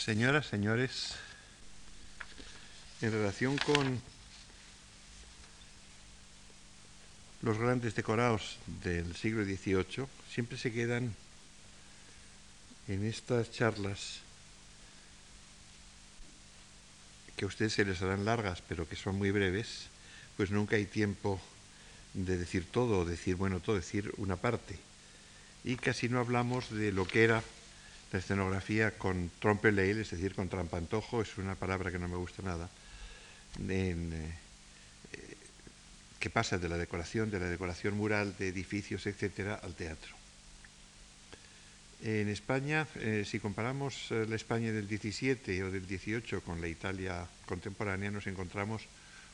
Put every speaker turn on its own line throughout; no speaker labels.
Señoras, señores, en relación con los grandes decorados del siglo XVIII, siempre se quedan en estas charlas que a ustedes se les harán largas, pero que son muy breves, pues nunca hay tiempo de decir todo, decir, bueno, todo, decir una parte. Y casi no hablamos de lo que era la escenografía con trompeleil, es decir, con trampantojo, es una palabra que no me gusta nada, en, eh, que pasa de la decoración, de la decoración mural, de edificios, etcétera, al teatro. En España, eh, si comparamos eh, la España del 17 o del 18 con la Italia contemporánea, nos encontramos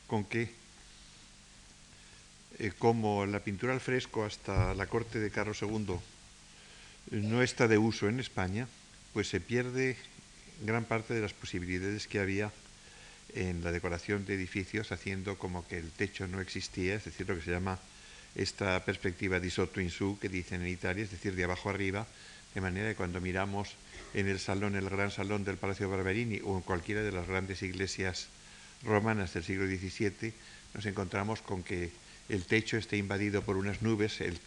con que, como la pintura al fresco hasta la corte de Carlos II no está de uso en España, pues se pierde gran parte de las posibilidades que había en la decoración de edificios haciendo como que el techo no existía, es decir, lo que se llama esta perspectiva di sotto in su que dicen en Italia, es decir, de abajo arriba, de manera que cuando miramos en el salón, el gran salón del Palacio Barberini o en cualquiera de las grandes iglesias romanas del siglo XVII, nos encontramos con que el techo está invadido por unas nubes, el,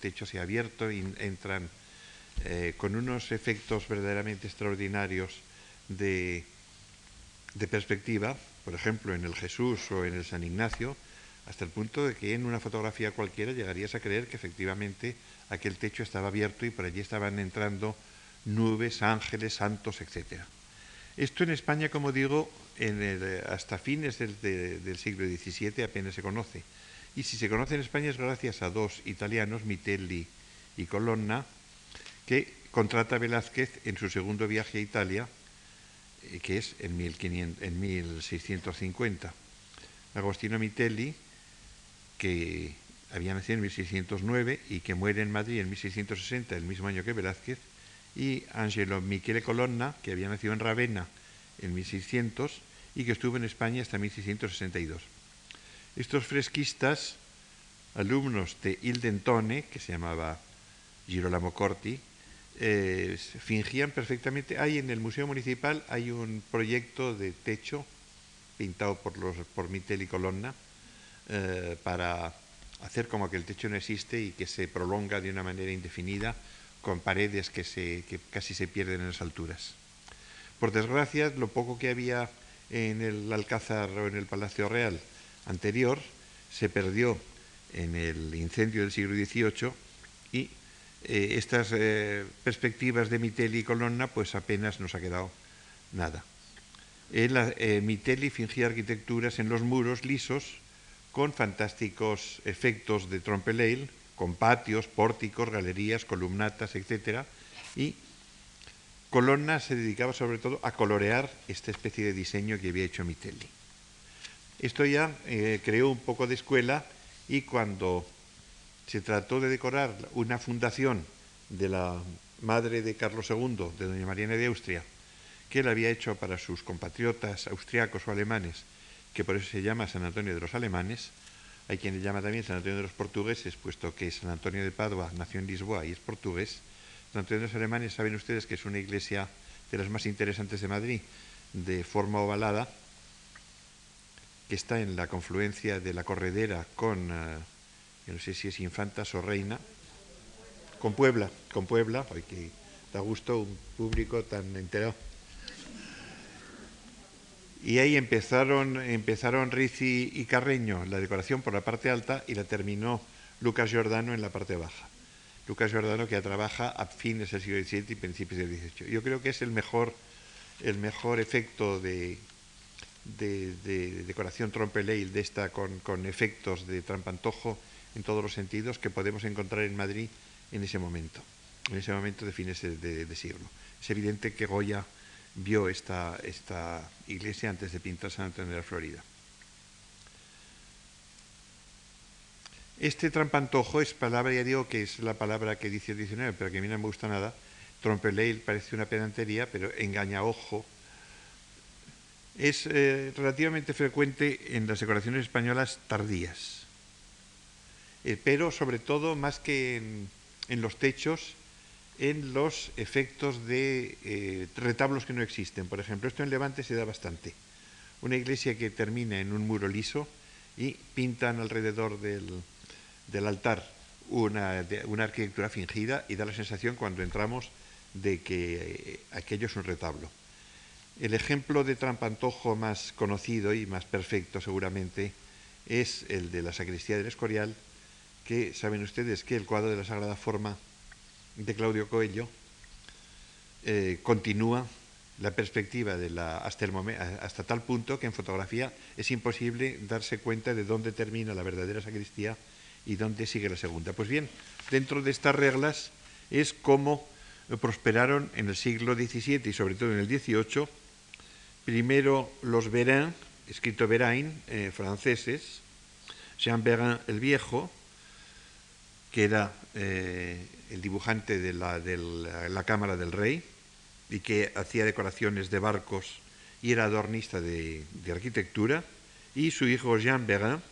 techo se ha abierto y entran eh, con unos efectos verdaderamente extraordinarios de, de, perspectiva, por ejemplo en el Jesús o en el San Ignacio, hasta el punto de que en una fotografía cualquiera llegarías a creer que efectivamente aquel techo estaba abierto y por allí estaban entrando nubes, ángeles, santos, etc. Esto en España, como digo, hasta fines del, del siglo XVII apenas se conoce. Y si se conoce en España es gracias a dos italianos, Mitelli y Colonna, que contrata a Velázquez en su segundo viaje a Italia, eh, que es en, 1650. Agostino Mitelli, que había nacido en 1609 y que muere en Madrid en 1660, el mismo año que Velázquez, y Angelo Michele Colonna, que había nacido en Ravenna en 1600 y que estuvo en España hasta 1662. Estos fresquistas, alumnos de Ildentone, que se llamaba Girolamo Corti, eh, fingían perfectamente. Hay en el Museo Municipal hay un proyecto de techo pintado por, los, Mitel y Colonna eh, para hacer como que el techo no existe y que se prolonga de una manera indefinida con paredes que casi se pierden en las alturas. Por desgracia, lo poco que había en el Alcázar o en el Palacio Real anterior se perdió en el incendio del siglo XVIII y eh, estas eh, perspectivas de Mitelli y Colonna pues apenas nos ha quedado nada. El, eh, Mitelli fingía arquitecturas en los muros lisos con fantásticos efectos de trompeleil, con patios, pórticos, galerías, columnatas, etc. Y Colonna se dedicaba sobre todo a colorear esta especie de diseño que había hecho Mitelli. Esto ya eh, creó un poco de escuela y cuando se trató de decorar una fundación de la madre de Carlos II, de doña Mariana de Austria, que él había hecho para sus compatriotas austriacos o alemanes, que por eso se llama San Antonio de los Alemanes, hay quien le llama también San Antonio de los Portugueses, puesto que San Antonio de Padua nació en Lisboa y es portugués. San Antonio de los Alemanes, saben ustedes que es una iglesia de las más interesantes de Madrid, de forma ovalada, que está en la confluencia de la corredera con, eh, no sé si es Infantas o Reina, con Puebla, con Puebla, porque da gusto un público tan enterado. Y ahí empezaron, empezaron Rizzi y Carreño la decoración por la parte alta y la terminó Lucas Giordano en la parte baja. Lucas Giordano que trabaja a fines del siglo XVII y principios del XVIII. Yo creo que es el mejor, el mejor efecto de, de, decoración trompeleil de esta con, efectos de trampantojo en todos los sentidos que podemos encontrar en Madrid en ese momento, en ese momento de fines de, siglo. Es evidente que Goya vio esta, esta iglesia antes de pintar San Antonio de la Florida. Este trampantojo es palabra, ya digo que es la palabra que dice el diccionario, pero que a mí no me gusta nada. Trompeleil parece una pedantería, pero engaña ojo es eh, relativamente frecuente en las decoraciones españolas tardías, eh, pero sobre todo más que en, los techos, en los efectos de eh, retablos que no existen. Por ejemplo, esto en Levante se da bastante. Una iglesia que termina en un muro liso y pintan alrededor del, altar una, arquitectura fingida y da la sensación cuando entramos de que aquello es un retablo. El ejemplo de trampantojo más conocido y más perfecto seguramente es el de la sacristía del Escorial, que saben ustedes que el cuadro de la Sagrada Forma de Claudio Coello eh, continúa la perspectiva de la, hasta, tal punto que en fotografía es imposible darse cuenta de dónde termina la verdadera sacristía y dónde sigue la segunda. Pues bien, dentro de estas reglas es como prosperaron en el siglo XVII y sobre todo en el XVIII, primero los Bérain, escrito Bérain, eh, franceses, Jean Bérain el Viejo, que era eh, el dibujante de la, Cámara del Rey y que hacía decoraciones de barcos y era adornista de, arquitectura, y su hijo Jean Bérain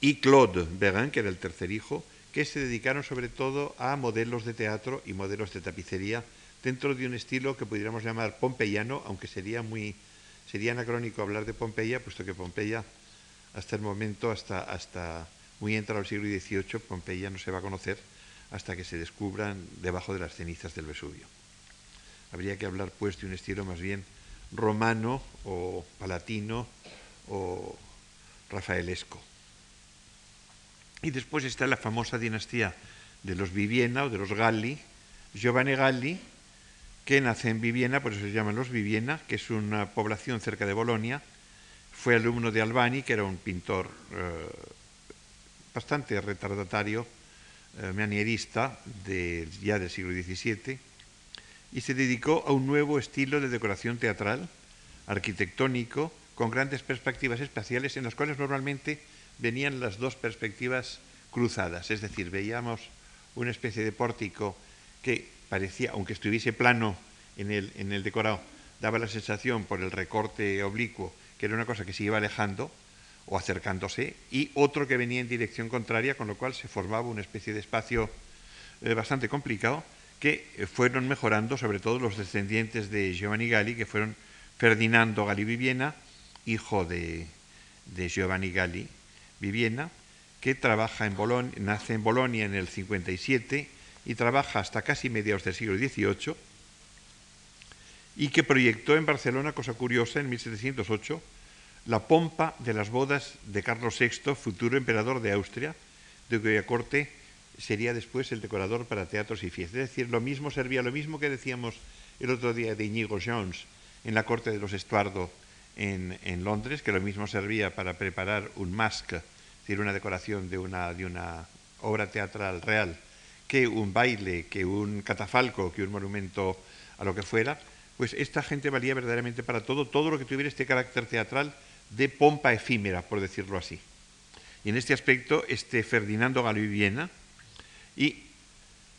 y Claude Bérain, que era el tercer hijo, que se dedicaron sobre todo a modelos de teatro y modelos de tapicería dentro de un estilo que pudiéramos llamar pompeyano, aunque sería muy sería anacrónico hablar de Pompeya, puesto que Pompeya hasta el momento, hasta, hasta muy entrado el siglo XVIII, Pompeya no se va a conocer hasta que se descubran debajo de las cenizas del Vesubio. Habría que hablar pues de un estilo más bien romano o palatino o rafaelesco. Y después está la famosa dinastía de los Viviena o de los Galli, Giovanni Galli, que nace en Viviena, por eso se llaman los Viviena, que es una población cerca de Bolonia. Fue alumno de Albani, que era un pintor eh, bastante retardatario, eh, manierista de, ya del siglo XVII, y se dedicó a un nuevo estilo de decoración teatral, arquitectónico, con grandes perspectivas espaciales en las cuales normalmente venían las dos perspectivas cruzadas, es decir, veíamos una especie de pórtico que parecía, aunque estuviese plano en el, en el decorado, daba la sensación por el recorte oblicuo que era una cosa que se iba alejando o acercándose, y otro que venía en dirección contraria, con lo cual se formaba una especie de espacio eh, bastante complicado, que fueron mejorando sobre todo los descendientes de Giovanni Galli, que fueron Ferdinando Galli Viviena, hijo de, de Giovanni Galli Viviena, que trabaja en Bolonia, nace en Bolonia en el 57 y trabaja hasta casi mediados del siglo XVIII, y que proyectó en Barcelona, cosa curiosa, en 1708, la pompa de las bodas de Carlos VI, futuro emperador de Austria, de cuya corte sería después el decorador para teatros y fiestas. Es decir, lo mismo servía, lo mismo que decíamos el otro día de Inigo Jones en la corte de los Estuardo en, Londres, que lo mismo servía para preparar un masque, es decir, una decoración de una obra teatral real, que un baile, que un catafalco, que un monumento a lo que fuera, pues esta gente valía verdaderamente para todo, todo lo que tuviera este carácter teatral de pompa efímera, por decirlo así. Y en este aspecto, este Ferdinando Galiviviena y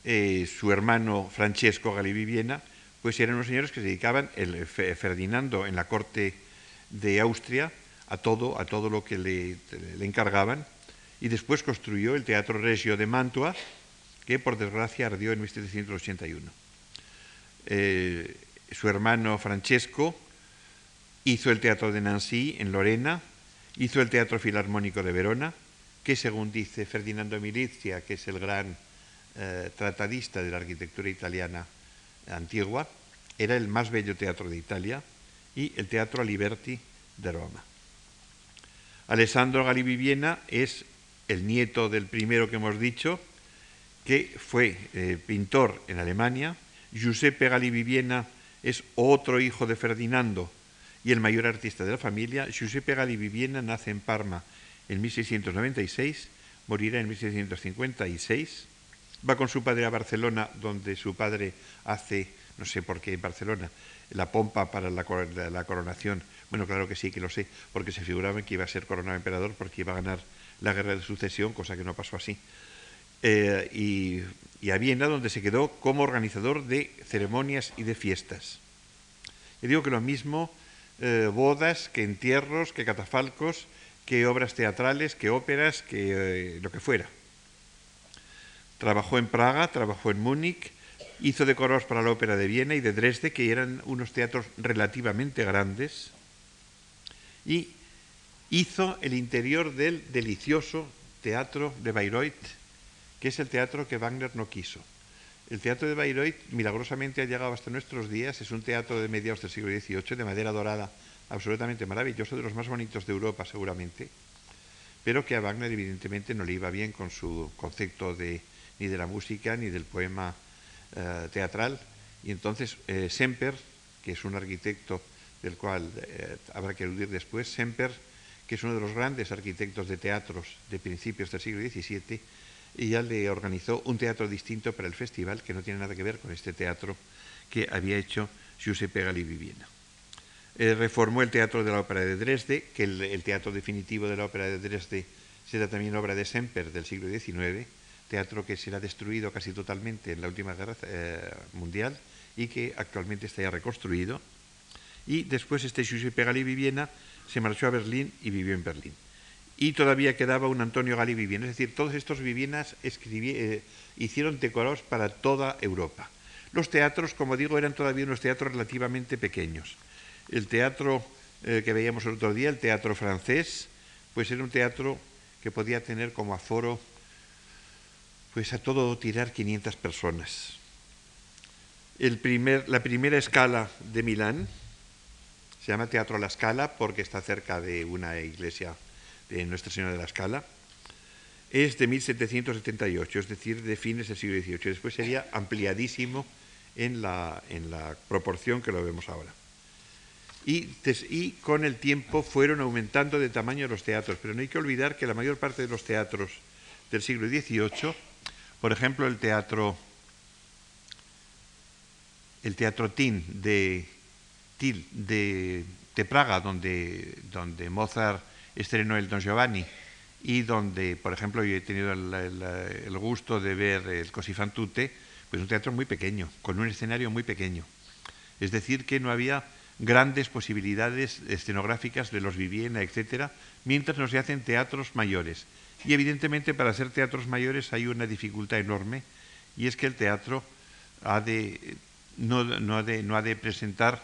eh, su hermano Francesco Galiviviena, pues eran unos señores que se dedicaban, el Ferdinando en la corte de Austria, a todo, a todo lo que le, encargaban, y después construyó el Teatro Regio de Mantua, que por desgracia ardió en 1781. Eh, su hermano Francesco Hizo el Teatro de Nancy en Lorena, hizo el Teatro Filarmónico de Verona, que según dice Ferdinando Milizia, que es el gran eh, tratadista de la arquitectura italiana antigua, era el más bello teatro de Italia, y el Teatro Aliberti de Roma. Alessandro Galibiviena es el nieto del primero que hemos dicho, que fue eh, pintor en Alemania. Giuseppe Galibiviena es otro hijo de Ferdinando, y el mayor artista de la familia, Giuseppe Viviena, nace en Parma en 1696, morirá en 1656, va con su padre a Barcelona, donde su padre hace, no sé por qué en Barcelona, la pompa para la, coronación. Bueno, claro que sí, que lo sé, porque se figuraba que iba a ser coronado emperador porque iba a ganar la guerra de sucesión, cosa que no pasó así. Eh, y, y, a Viena, donde se quedó como organizador de ceremonias y de fiestas. Y digo que lo mismo eh, bodas, que entierros, que catafalcos, que obras teatrales, que óperas, que eh, lo que fuera. Trabajó en Praga, trabajó en Múnich, hizo decoros para la Ópera de Viena y de Dresde, que eran unos teatros relativamente grandes, y hizo el interior del delicioso teatro de Bayreuth, que es el teatro que Wagner no quiso. El teatro de Bayreuth milagrosamente ha llegado hasta nuestros días, es un teatro de mediados del siglo XVIII, de madera dorada, absolutamente maravilloso, de los más bonitos de Europa seguramente, pero que a Wagner evidentemente no le iba bien con su concepto de, ni de la música ni del poema eh, teatral. Y entonces eh, Semper, que es un arquitecto del cual eh, habrá que eludir después, Semper, que es uno de los grandes arquitectos de teatros de principios del siglo XVII, y ya le organizó un teatro distinto para el festival que no tiene nada que ver con este teatro que había hecho Giuseppe Gali Viviena. Eh, reformó el teatro de la ópera de Dresde, que el, teatro definitivo de la ópera de Dresde será también obra de Semper del siglo XIX, teatro que será destruido casi totalmente en la última guerra eh, mundial y que actualmente está ya reconstruido. Y después este Giuseppe Gali Viviena se marchó a Berlín y vivió en Berlín y todavía quedaba un Antonio Gali Viviena. Es decir, todos estos Vivienas eh, hicieron decorados para toda Europa. Los teatros, como digo, eran todavía unos teatros relativamente pequeños. El teatro eh, que veíamos el otro día, el teatro francés, pues era un teatro que podía tener como aforo, pues a todo tirar 500 personas. El primer, la primera escala de Milán se llama Teatro La Scala porque está cerca de una iglesia de Nuestra Señora de la Escala, es de 1778, es decir, de fines del siglo XVIII. Después sería ampliadísimo en la, en la proporción que lo vemos ahora. Y, con el tiempo fueron aumentando de tamaño los teatros, pero no hay que olvidar que la mayor parte de los teatros del siglo XVIII, por ejemplo, el teatro, el teatro Tin de, de, de Praga, donde, donde Mozart estrenó el Don Giovanni y donde, por ejemplo, yo he tenido el, gusto de ver el Così fan tutte, pues un teatro muy pequeño, con un escenario muy pequeño. Es decir, que no había grandes posibilidades escenográficas de los Viviena, etcétera, mientras no se hacen teatros mayores. Y evidentemente para hacer teatros mayores hay una dificultad enorme, y es que el teatro ha de, no, ha, de, no ha de presentar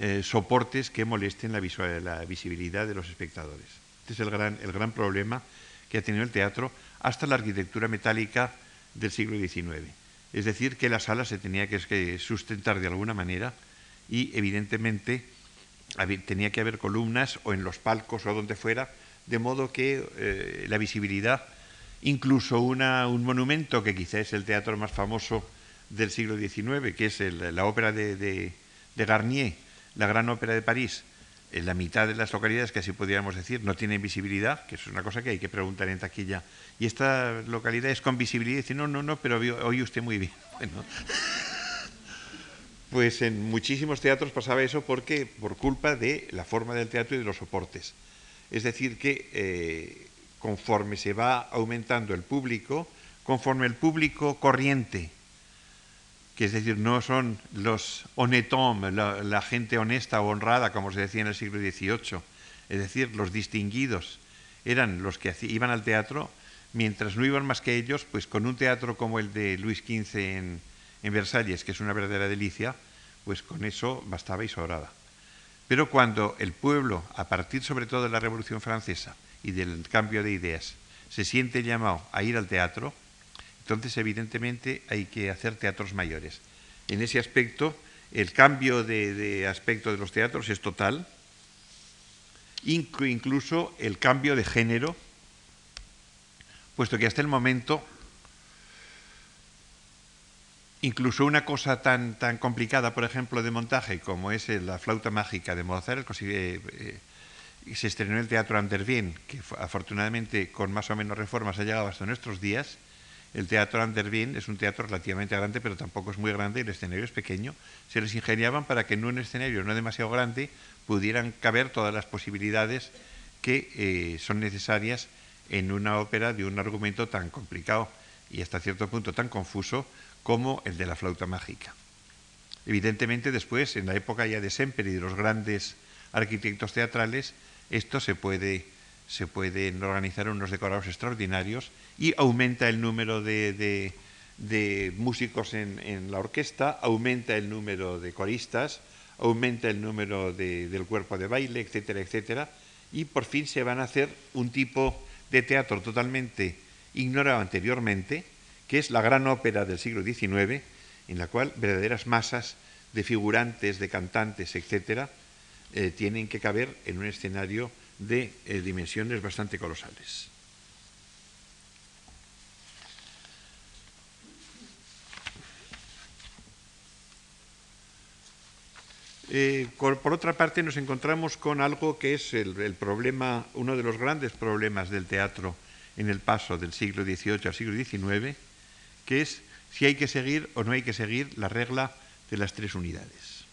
eh, soportes que molesten la visibilidad de los espectadores. Este es el gran, el gran problema que ha tenido el teatro hasta la arquitectura metálica del siglo XIX. Es decir, que la sala se tenía que sustentar de alguna manera y evidentemente tenía que haber columnas o en los palcos o donde fuera, de modo que eh, la visibilidad, incluso una, un monumento que quizá es el teatro más famoso del siglo XIX, que es la ópera de, de Garnier, la gran ópera de París, en la mitad de las localidades, que así podríamos decir, no tienen visibilidad, que es una cosa que hay que preguntar en taquilla. Y esta localidad es con visibilidad y no, no, no, pero oye usted muy bien. Bueno, pues en muchísimos teatros pasaba eso porque por culpa de la forma del teatro y de los soportes. Es decir, que eh, conforme se va aumentando el público, conforme el público corriente que es decir, no son los honnêtes la, gente honesta o honrada, como se decía en el siglo XVIII, es decir, los distinguidos, eran los que iban al teatro, mientras no iban más que ellos, pues con un teatro como el de Luis XV en Versalles, que es una verdadera delicia, pues con eso bastaba y sobraba. Pero cuando el pueblo, a partir sobre todo de la Revolución Francesa y del cambio de ideas, se siente llamado a ir al teatro, entonces, evidentemente, hay que hacer teatros mayores. En ese aspecto, el cambio de, aspecto de los teatros es total, incluso el cambio de género, puesto que hasta el momento incluso una cosa tan, tan complicada, por ejemplo, de montaje como es la flauta mágica de Mozart, eh, eh, se estrenó en el Teatro Andervien, que afortunadamente con más o menos reformas ha llegado hasta nuestros días, el Teatro Andervin es un teatro relativamente grande, pero tampoco es muy grande, el escenario es pequeño. Se les ingeniaban para que en un escenario no demasiado grande pudieran caber todas las posibilidades que eh, son necesarias en una ópera de un argumento tan complicado y hasta cierto punto tan confuso como el de la flauta mágica. Evidentemente después, en la época ya de Semper y de los grandes arquitectos teatrales, esto se puede se pueden organizar unos decorados extraordinarios y aumenta el número de, de músicos en, la orquesta, aumenta el número de coristas, aumenta el número del cuerpo de baile, etcétera, etcétera, y por fin se van a hacer un tipo de teatro totalmente ignorado anteriormente, que es la gran ópera del siglo XIX, en la cual verdaderas masas de figurantes, de cantantes, etcétera, eh, tienen que caber en un escenario de eh, dimensiones bastante colosales. Eh, por, otra parte, nos encontramos con algo que es el, problema, uno de los grandes problemas del teatro en el paso del siglo XVIII al siglo XIX, que es si hay que seguir o no hay que seguir la regla de las tres unidades.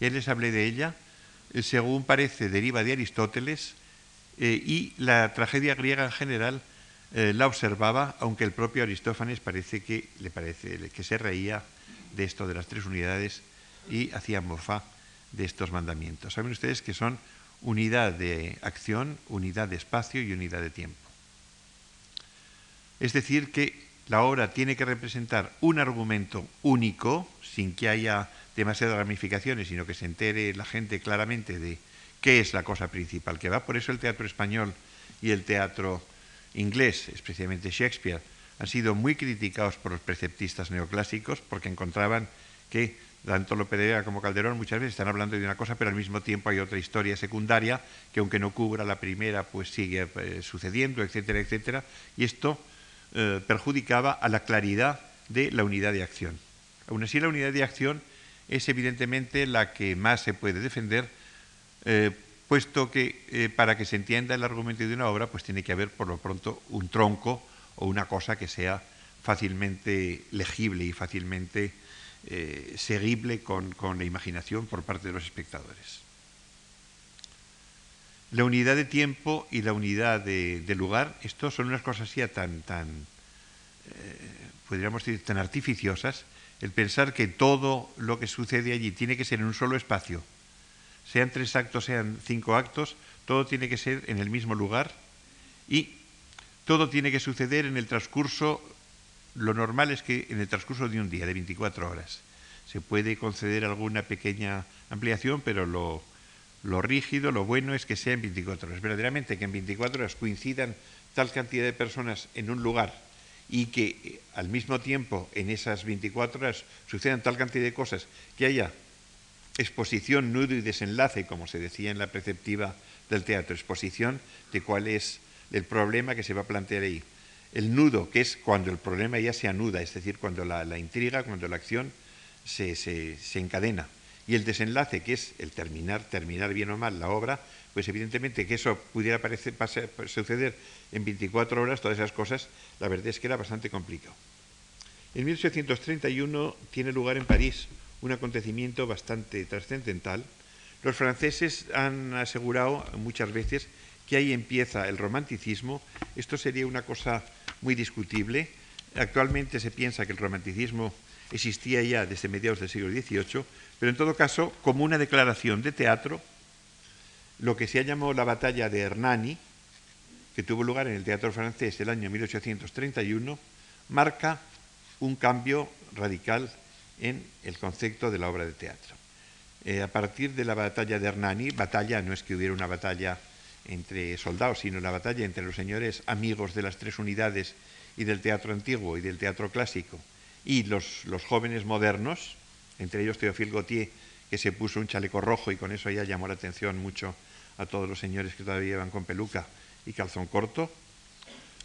Ya les hablé de ella, según parece deriva de Aristóteles eh, y la tragedia griega en general la observaba, aunque el propio Aristófanes parece que le parece que se reía de esto de las tres unidades y hacían mofa de estos mandamientos. Saben ustedes que son unidad de acción, unidad de espacio y unidad de tiempo. Es decir, que la obra tiene que representar un argumento único, sin que haya demasiadas ramificaciones, sino que se entere la gente claramente de qué es la cosa principal que va. Por eso el teatro español y el teatro inglés, especialmente Shakespeare, han sido muy criticados por los preceptistas neoclásicos porque encontraban que tanto Lope de Vega como Calderón muchas veces están hablando de una cosa, pero al mismo tiempo hay otra historia secundaria que aunque no cubra la primera, pues sigue eh, sucediendo, etcétera, etcétera. Y esto eh, perjudicaba a la claridad de la unidad de acción. Aún así, la unidad de acción es evidentemente la que más se puede defender, eh, puesto que para que se entienda el argumento de una obra, pues tiene que haber por lo pronto un tronco o una cosa que sea fácilmente legible y fácilmente eh, seguible con, la imaginación por parte de los espectadores. La unidad de tiempo y la unidad de, lugar, esto son unas cosas así tan, tan eh, podríamos decir, tan artificiosas, el pensar que todo lo que sucede allí tiene que ser en un solo espacio, sean tres actos, sean cinco actos, todo tiene que ser en el mismo lugar y todo tiene que suceder en el transcurso lo normal es que en el transcurso de un día, de 24 horas, se puede conceder alguna pequeña ampliación, pero lo, rígido, lo bueno es que sea en 24 horas. Verdaderamente que en 24 horas coincidan tal cantidad de personas en un lugar y que eh, al mismo tiempo en esas 24 horas sucedan tal cantidad de cosas que haya exposición, nudo y desenlace, como se decía en la preceptiva del teatro, exposición de cuál es el problema que se va a plantear ahí el nudo, que es cuando el problema ya se anuda, es decir, cuando la, intriga, cuando la acción se, encadena. Y el desenlace, que es el terminar, terminar bien o mal la obra, pues evidentemente que eso pudiera suceder en 24 horas, todas esas cosas, la verdad es que era bastante complicado. En 1831 tiene lugar en París un acontecimiento bastante trascendental. Los franceses han asegurado muchas veces que ahí empieza el romanticismo. Esto sería una cosa muy discutible. Actualmente se piensa que el romanticismo existía ya desde mediados del siglo XVIII, pero en todo caso, como una declaración de teatro, lo que se ha llamado la batalla de Hernani, que tuvo lugar en el teatro francés el año 1831, marca un cambio radical en el concepto de la obra de teatro. Eh, a partir de la batalla de Hernani, batalla no es que hubiera una batalla entre soldados, sino la batalla entre los señores amigos de las tres unidades y del teatro antiguo y del teatro clásico, y los, los jóvenes modernos, entre ellos Teofil Gautier, que se puso un chaleco rojo y con eso ya llamó la atención mucho a todos los señores que todavía iban con peluca y calzón corto,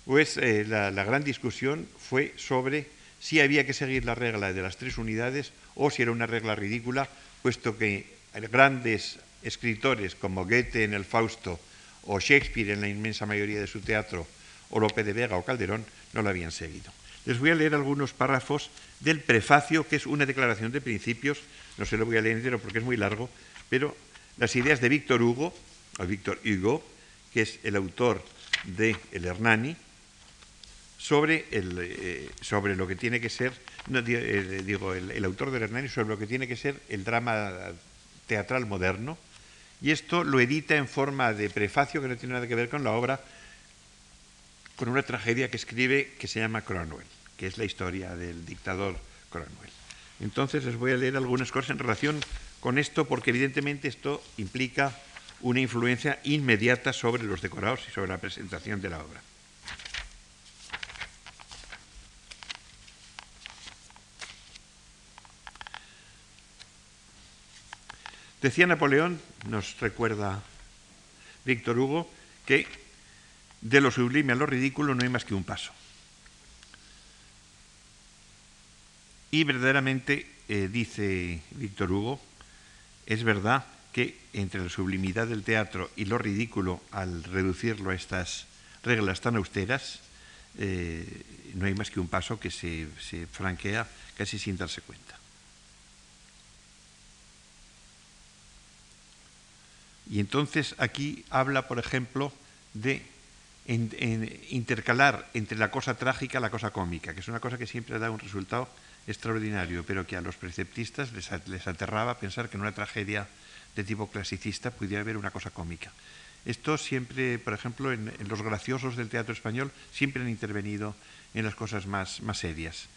pues eh, la, la gran discusión fue sobre si había que seguir la regla de las tres unidades o si era una regla ridícula, puesto que grandes escritores como Goethe en el Fausto o Shakespeare en la inmensa mayoría de su teatro, o Lope de Vega o Calderón, no lo habían seguido. Les voy a leer algunos párrafos del prefacio, que es una declaración de principios, no se lo voy a leer entero porque es muy largo, pero las ideas de Víctor Hugo, o Víctor Hugo, que es el autor de El Hernani, sobre, el, eh, sobre lo que tiene que ser, eh, digo, el, el autor del Hernani, sobre lo que tiene que ser el drama teatral moderno, y esto lo edita en forma de prefacio que no tiene nada que ver con la obra, con una tragedia que escribe que se llama Cromwell. que es la historia del dictador Cromwell. Entonces les voy a leer algunas cosas en relación con esto, porque evidentemente esto implica una influencia inmediata sobre los decorados y sobre la presentación de la obra. Decía Napoleón, nos recuerda Víctor Hugo, que de lo sublime a lo ridículo no hay más que un paso. Y verdaderamente, eh, dice Víctor Hugo, es verdad que entre la sublimidad del teatro y lo ridículo, al reducirlo a estas reglas tan austeras, eh, no hay más que un paso que se, se franquea casi sin darse cuenta. Y entonces aquí habla, por ejemplo, de intercalar entre la cosa trágica y la cosa cómica, que es una cosa que siempre da un resultado extraordinario, pero que a los preceptistas les, aterraba pensar que en una tragedia de tipo clasicista pudiera haber una cosa cómica. Esto siempre, por ejemplo, en, los graciosos del teatro español, siempre han intervenido en las cosas más, más serias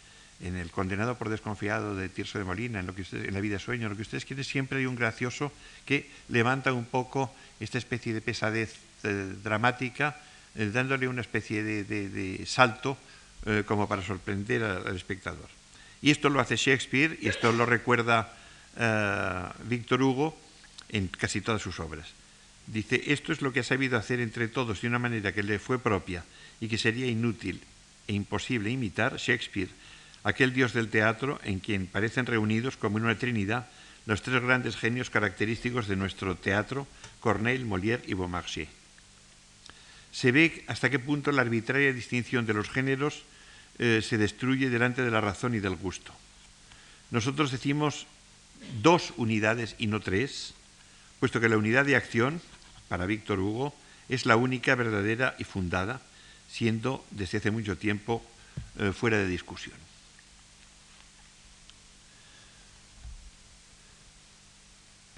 en el condenado por desconfiado de Tirso de Molina, en, lo que en la vida sueño, lo que ustedes quieren, siempre hay un gracioso que levanta un poco esta especie de pesadez eh, dramática, eh, dándole una especie de, salto eh, como para sorprender al, espectador. Y esto lo hace Shakespeare y esto lo recuerda Víctor Hugo en casi todas sus obras. Dice, esto es lo que ha sabido hacer entre todos de una manera que le fue propia y que sería inútil e imposible imitar Shakespeare aquel dios del teatro en quien parecen reunidos como en una trinidad los tres grandes genios característicos de nuestro teatro, Corneille, Molière y Beaumarchais. Se ve hasta qué punto la arbitraria distinción de los géneros eh, se destruye delante de la razón y del gusto. Nosotros decimos dos unidades y no tres, puesto que la unidad de acción, para Víctor Hugo, es la única verdadera y fundada, siendo desde hace mucho tiempo eh, fuera de discusión.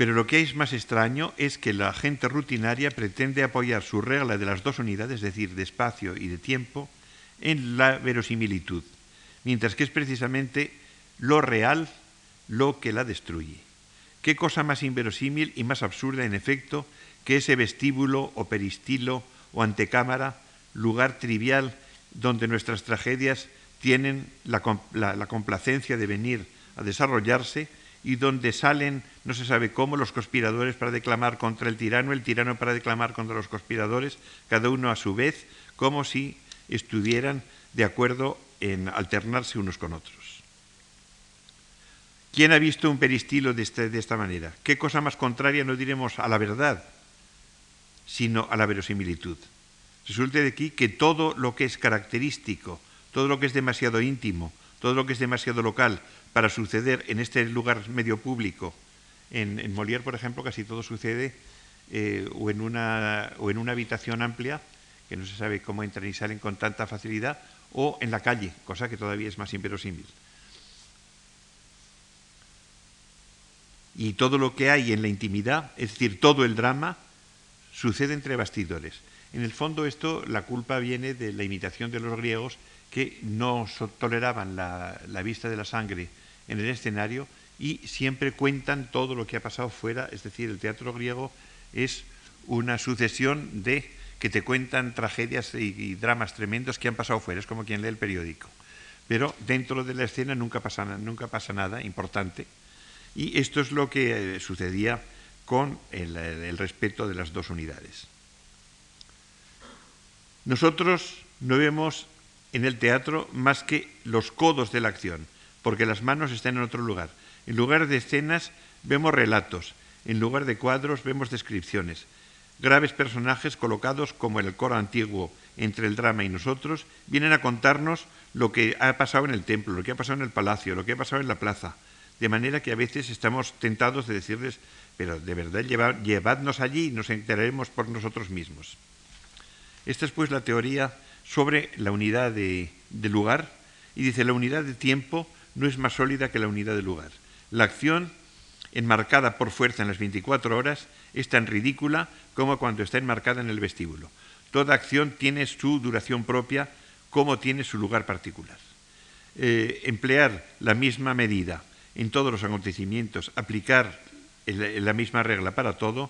Pero lo que es más extraño es que la gente rutinaria pretende apoyar su regla de las dos unidades, es decir, de espacio y de tiempo, en la verosimilitud, mientras que es precisamente lo real lo que la destruye. ¿Qué cosa más inverosímil y más absurda, en efecto, que ese vestíbulo o peristilo o antecámara, lugar trivial donde nuestras tragedias tienen la, la complacencia de venir a desarrollarse y donde salen, no se sabe cómo, los conspiradores para declamar contra el tirano, el tirano para declamar contra los conspiradores, cada uno a su vez, como si estuvieran de acuerdo en alternarse unos con otros. ¿Quién ha visto un peristilo de, este, de esta manera? ¿Qué cosa más contraria no diremos a la verdad, sino a la verosimilitud? Resulta de aquí que todo lo que es característico, todo lo que es demasiado íntimo, todo lo que es demasiado local, para suceder en este lugar medio público. En, Molière, por ejemplo, casi todo sucede eh, o, en una, o en una habitación amplia, que no se sabe cómo entran y salen con tanta facilidad, o en la calle, cosa que todavía es más inverosímil. Y todo lo que hay en la intimidad, es decir, todo el drama, sucede entre bastidores. En el fondo esto, la culpa viene de la imitación de los griegos que no toleraban la, vista de la sangre en el escenario y siempre cuentan todo lo que ha pasado fuera, es decir, el teatro griego es una sucesión de que te cuentan tragedias y, dramas tremendos que han pasado fuera, es como quien lee el periódico. Pero dentro de la escena nunca pasa, nunca pasa nada importante y esto es lo que eh, sucedía con el respeto de las dos unidades. Nosotros no vemos en el teatro más que los codos de la acción, porque las manos están en otro lugar. En lugar de escenas vemos relatos, en lugar de cuadros vemos descripciones. Graves personajes colocados como el coro antiguo entre el drama y nosotros vienen a contarnos lo que ha pasado en el templo, lo que ha pasado en el palacio, lo que ha pasado en la plaza. De manera que a veces estamos tentados de decirles, pero de verdad llevadnos allí y nos enteraremos por nosotros mismos. Esta es pues la teoría sobre la unidad de, lugar y dice la unidad de tiempo no es más sólida que la unidad de lugar. La acción, enmarcada por fuerza en las 24 horas, es tan ridícula como cuando está enmarcada en el vestíbulo. Toda acción tiene su duración propia como tiene su lugar particular. eh, emplear la misma medida en todos los acontecimientos, aplicar la misma regla para todo,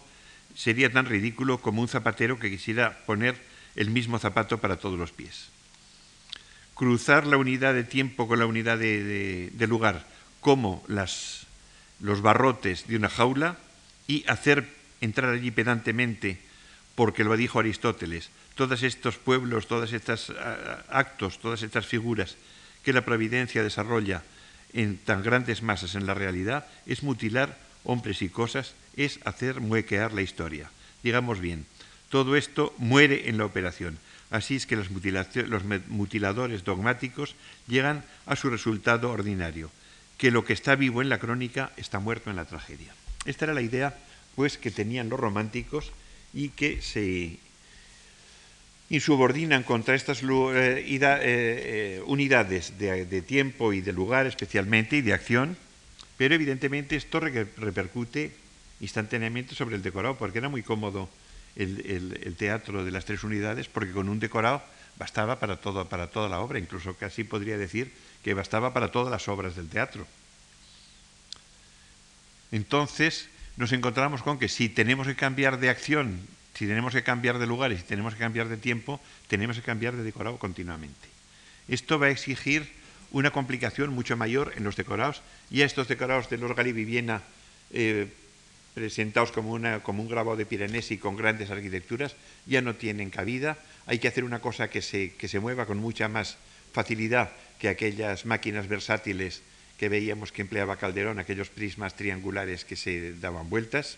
sería tan ridículo como un zapatero que quisiera poner el mismo zapato para todos los pies. Cruzar la unidad de tiempo con la unidad de, lugar como las, los barrotes de una jaula y hacer entrar allí pedantemente, porque lo dijo Aristóteles, todos estos pueblos, todos estos actos, todas estas figuras que la providencia desarrolla en tan grandes masas en la realidad, es mutilar hombres y cosas, es hacer muequear la historia. Digamos bien, todo esto muere en la operación. Así es que los, los mutiladores dogmáticos llegan a su resultado ordinario, que lo que está vivo en la crónica está muerto en la tragedia. Esta era la idea pues que tenían los románticos y que se insubordinan contra estas eh, eh, eh, unidades de, tiempo y de lugar especialmente y de acción, pero evidentemente esto repercute instantáneamente sobre el decorado, porque era muy cómodo el, teatro de las tres unidades, porque con un decorado bastaba para, todo, para toda la obra, incluso casi podría decir que bastaba para todas las obras del teatro. Entonces nos encontramos con que si tenemos que cambiar de acción si tenemos que cambiar de lugares, si tenemos que cambiar de tiempo, tenemos que cambiar de decorado continuamente. Esto va a exigir una complicación mucho mayor en los decorados y a estos decorados de los Galibiviena eh, presentados como, un grabado de Pirenesi con grandes arquitecturas ya no tienen cabida. Hay que hacer una cosa que se mueva con mucha más facilidad que aquellas máquinas versátiles que veíamos que empleaba Calderón, aquellos prismas triangulares que se daban vueltas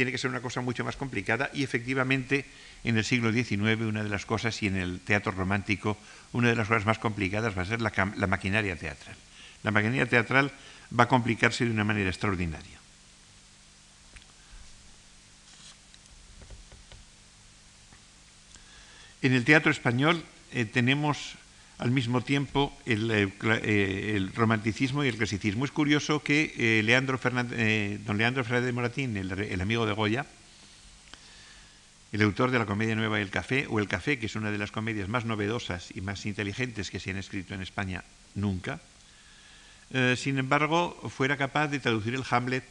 tiene que ser una cosa mucho más complicada y efectivamente en el siglo XIX una de las cosas y en el teatro romántico una de las cosas más complicadas va a ser la, maquinaria teatral. La maquinaria teatral va a complicarse de una manera extraordinaria. En el teatro español eh, tenemos al mismo tiempo eh, eh, el, romanticismo y el clasicismo. Es curioso que eh, Leandro don Leandro Fernández de Moratín, el, amigo de Goya, el autor de la comedia nueva El Café, o El Café, que es una de las comedias más novedosas y más inteligentes que se han escrito en España nunca, sin embargo, fuera capaz de traducir el Hamlet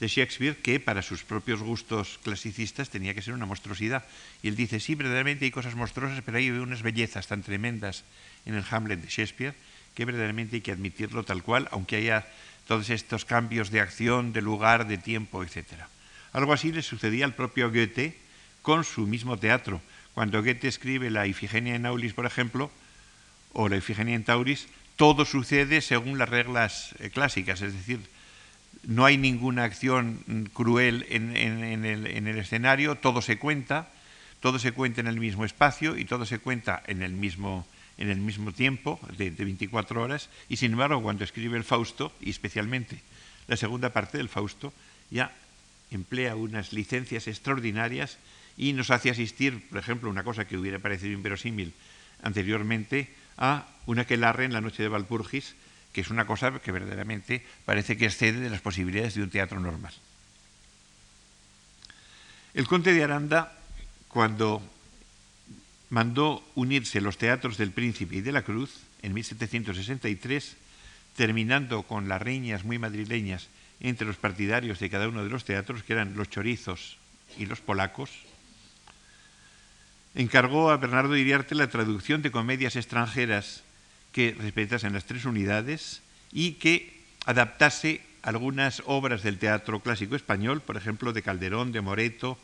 de Shakespeare, que para sus propios gustos clasicistas tenía que ser una monstruosidad. Y él dice, sí, verdaderamente hay cosas monstruosas, pero hay unas bellezas tan tremendas en el Hamlet de Shakespeare que verdaderamente hay que admitirlo tal cual, aunque haya todos estos cambios de acción, de lugar, de tiempo, etc. Algo así le sucedía al propio Goethe con su mismo teatro. Cuando Goethe escribe la Ifigenia en Aulis, por ejemplo, o la Ifigenia en Tauris, todo sucede según las reglas eh, clásicas, es decir, no hay ninguna acción cruel en, el, el, escenario, todo se cuenta, todo se cuenta en el mismo espacio y todo se cuenta en el mismo, en el mismo tiempo de, 24 horas. Y sin embargo cuando escribe el Fausto, y especialmente la segunda parte del Fausto, ya emplea unas licencias extraordinarias y nos hace asistir, por ejemplo, una cosa que hubiera parecido inverosímil anteriormente, a una que larre en la noche de Valpurgis, que es una cosa que verdaderamente parece que excede de las posibilidades de un teatro normal. El conde de Aranda, cuando mandó unirse los teatros del Príncipe y de la Cruz en 1763, terminando con las riñas muy madrileñas entre los partidarios de cada uno de los teatros, que eran los chorizos y los polacos, encargó a Bernardo Iriarte la traducción de comedias extranjeras que respetasen las tres unidades y que adaptase algunas obras del teatro clásico español, por ejemplo, de Calderón, de Moreto,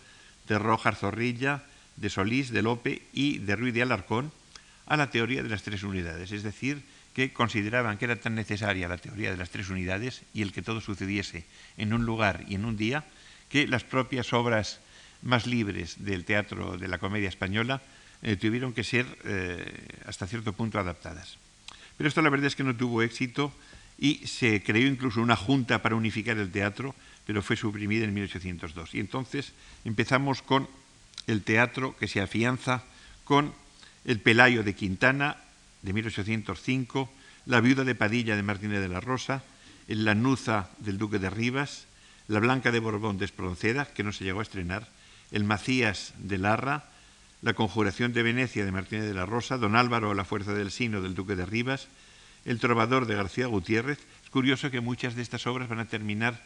de Rojas Zorrilla, de Solís, de Lope y de Ruiz de Alarcón a la teoría de las tres unidades, es decir, que consideraban que era tan necesaria la teoría de las tres unidades y el que todo sucediese en un lugar y en un día, que las propias obras más libres del teatro de la comedia española eh, tuvieron que ser eh, hasta cierto punto adaptadas. Pero esto la verdad es que no tuvo éxito y se creó incluso una junta para unificar el teatro, pero fue suprimida en 1802. Y entonces empezamos con el teatro que se afianza con El Pelayo de Quintana de 1805, La Viuda de Padilla de Martínez de la Rosa, El Lanuza del Duque de Rivas, La Blanca de Borbón de Espronceda, que no se llegó a estrenar, El Macías de Larra, La Conjuración de Venecia de Martínez de la Rosa, Don Álvaro, La Fuerza del Sino del Duque de Rivas, El trovador de García Gutiérrez. Es curioso que muchas de estas obras van a terminar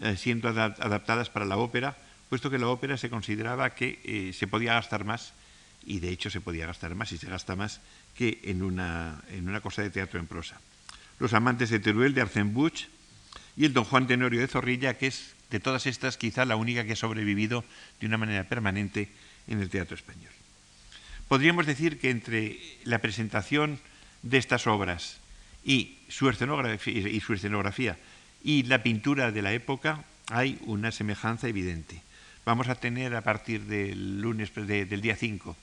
eh, siendo adaptadas para la ópera, puesto que la ópera se consideraba que eh, se podía gastar más, y de hecho se podía gastar más y se gasta más que en una, en una cosa de teatro en prosa. Los amantes de Teruel de Arzenbuch y el Don Juan Tenorio de Zorrilla, que es de todas estas quizá la única que ha sobrevivido de una manera permanente en el teatro español. Podríamos decir que entre la presentación de estas obras y su escenografía y, su escenografía y la pintura de la época hay una semejanza evidente. Vamos a tener a partir del lunes del día 5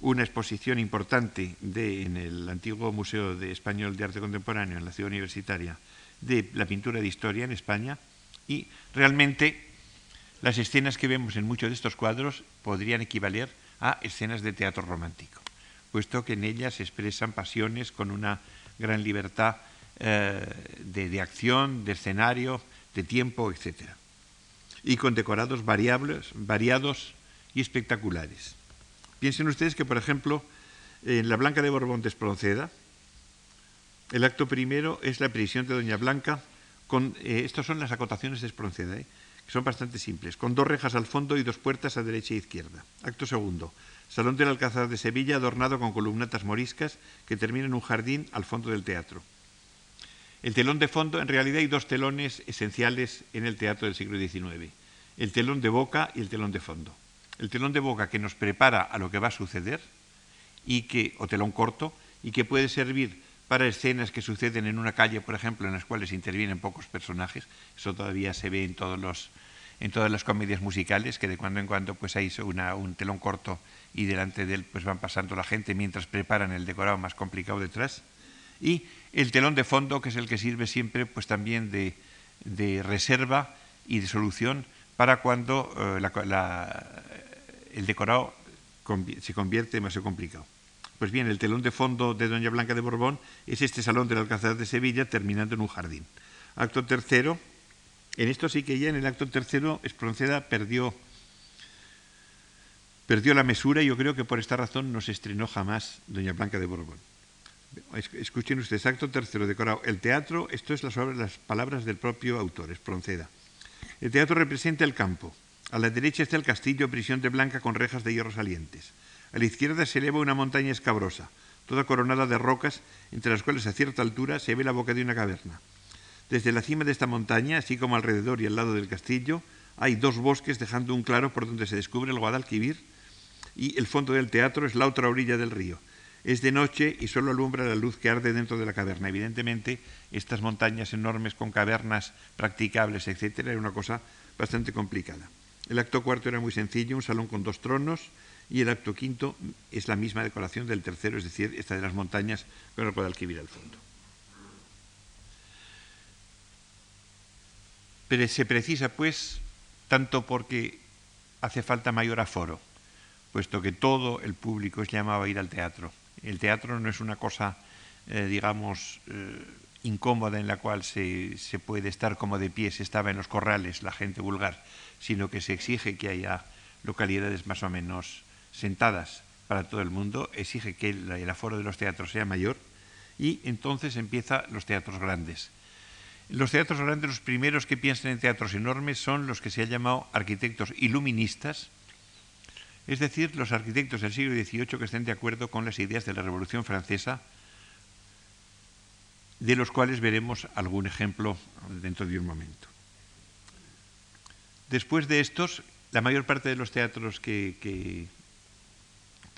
una exposición importante de, en el antiguo Museo de Español de Arte Contemporáneo en la ciudad universitaria de la pintura de historia en España y realmente las escenas que vemos en muchos de estos cuadros podrían equivaler a escenas de teatro romántico, puesto que en ellas se expresan pasiones con una gran libertad eh, de, acción, de escenario, de tiempo, etc. Y con decorados variables, variados y espectaculares. Piensen ustedes que, por ejemplo, en La Blanca de Borbón de Espronceda, el acto primero es la prisión de Doña Blanca. Con, eh, estas son las acotaciones de Espronceda, eh, son bastante simples, con dos rejas al fondo y dos puertas a derecha e izquierda. Acto segundo, Salón del Alcázar de Sevilla adornado con columnatas moriscas que termina en un jardín al fondo del teatro. El telón de fondo, en realidad hay dos telones esenciales en el teatro del siglo XIX, el telón de boca y el telón de fondo. El telón de boca que nos prepara a lo que va a suceder, y que, o telón corto, y que puede servir para escenas que suceden en una calle, por ejemplo, en las cuales intervienen pocos personajes. Eso todavía se ve en, todas las comedias musicales, que de cuando en cuando pues hay un telón corto y delante de él pues van pasando la gente mientras preparan el decorado más complicado detrás. Y el telón de fondo, que es el que sirve siempre pues también de, reserva y de solución para cuando eh, el decorado se convierte demasiado complicado. Pues bien, el telón de fondo de Doña Blanca de Borbón es este salón del Alcázar de Sevilla terminando en un jardín. Acto tercero, en esto sí que ya en el acto tercero Espronceda perdió, perdió la mesura y yo creo que por esta razón no se estrenó jamás Doña Blanca de Borbón. Escuchen ustedes, acto tercero decorado. El teatro, esto es las, las palabras del propio autor, Espronceda. El teatro representa el campo. A la derecha está el castillo prisión de Blanca con rejas de hierro salientes. A la izquierda se eleva una montaña escabrosa, toda coronada de rocas, entre las cuales a cierta altura se ve la boca de una caverna. Desde la cima de esta montaña, así como alrededor y al lado del castillo, hay dos bosques dejando un claro por donde se descubre el Guadalquivir y el fondo del teatro es la otra orilla del río. Es de noche y solo alumbra la luz que arde dentro de la caverna. Evidentemente, estas montañas enormes con cavernas practicables, etcétera, era una cosa bastante complicada. El acto cuarto era muy sencillo, un salón con dos tronos, y el acto quinto es la misma decoración del tercero, es decir, esta de las montañas con el Guadalquivir al fondo. Pero se precisa, pues, tanto porque hace falta mayor aforo, puesto que todo el público es llamado a ir al teatro. El teatro no es una cosa, eh, digamos, eh, incómoda en la cual se, se puede estar como de pie, se estaba en los corrales la gente vulgar, sino que se exige que haya localidades más o menos sentadas para todo el mundo, exige que el, aforo de los teatros sea mayor y entonces empiezan los teatros grandes. Los teatros grandes, los primeros que piensan en teatros enormes son los que se han llamado arquitectos iluministas, es decir, los arquitectos del siglo XVIII que estén de acuerdo con las ideas de la Revolución Francesa, de los cuales veremos algún ejemplo dentro de un momento. Después de estos, la mayor parte de los teatros que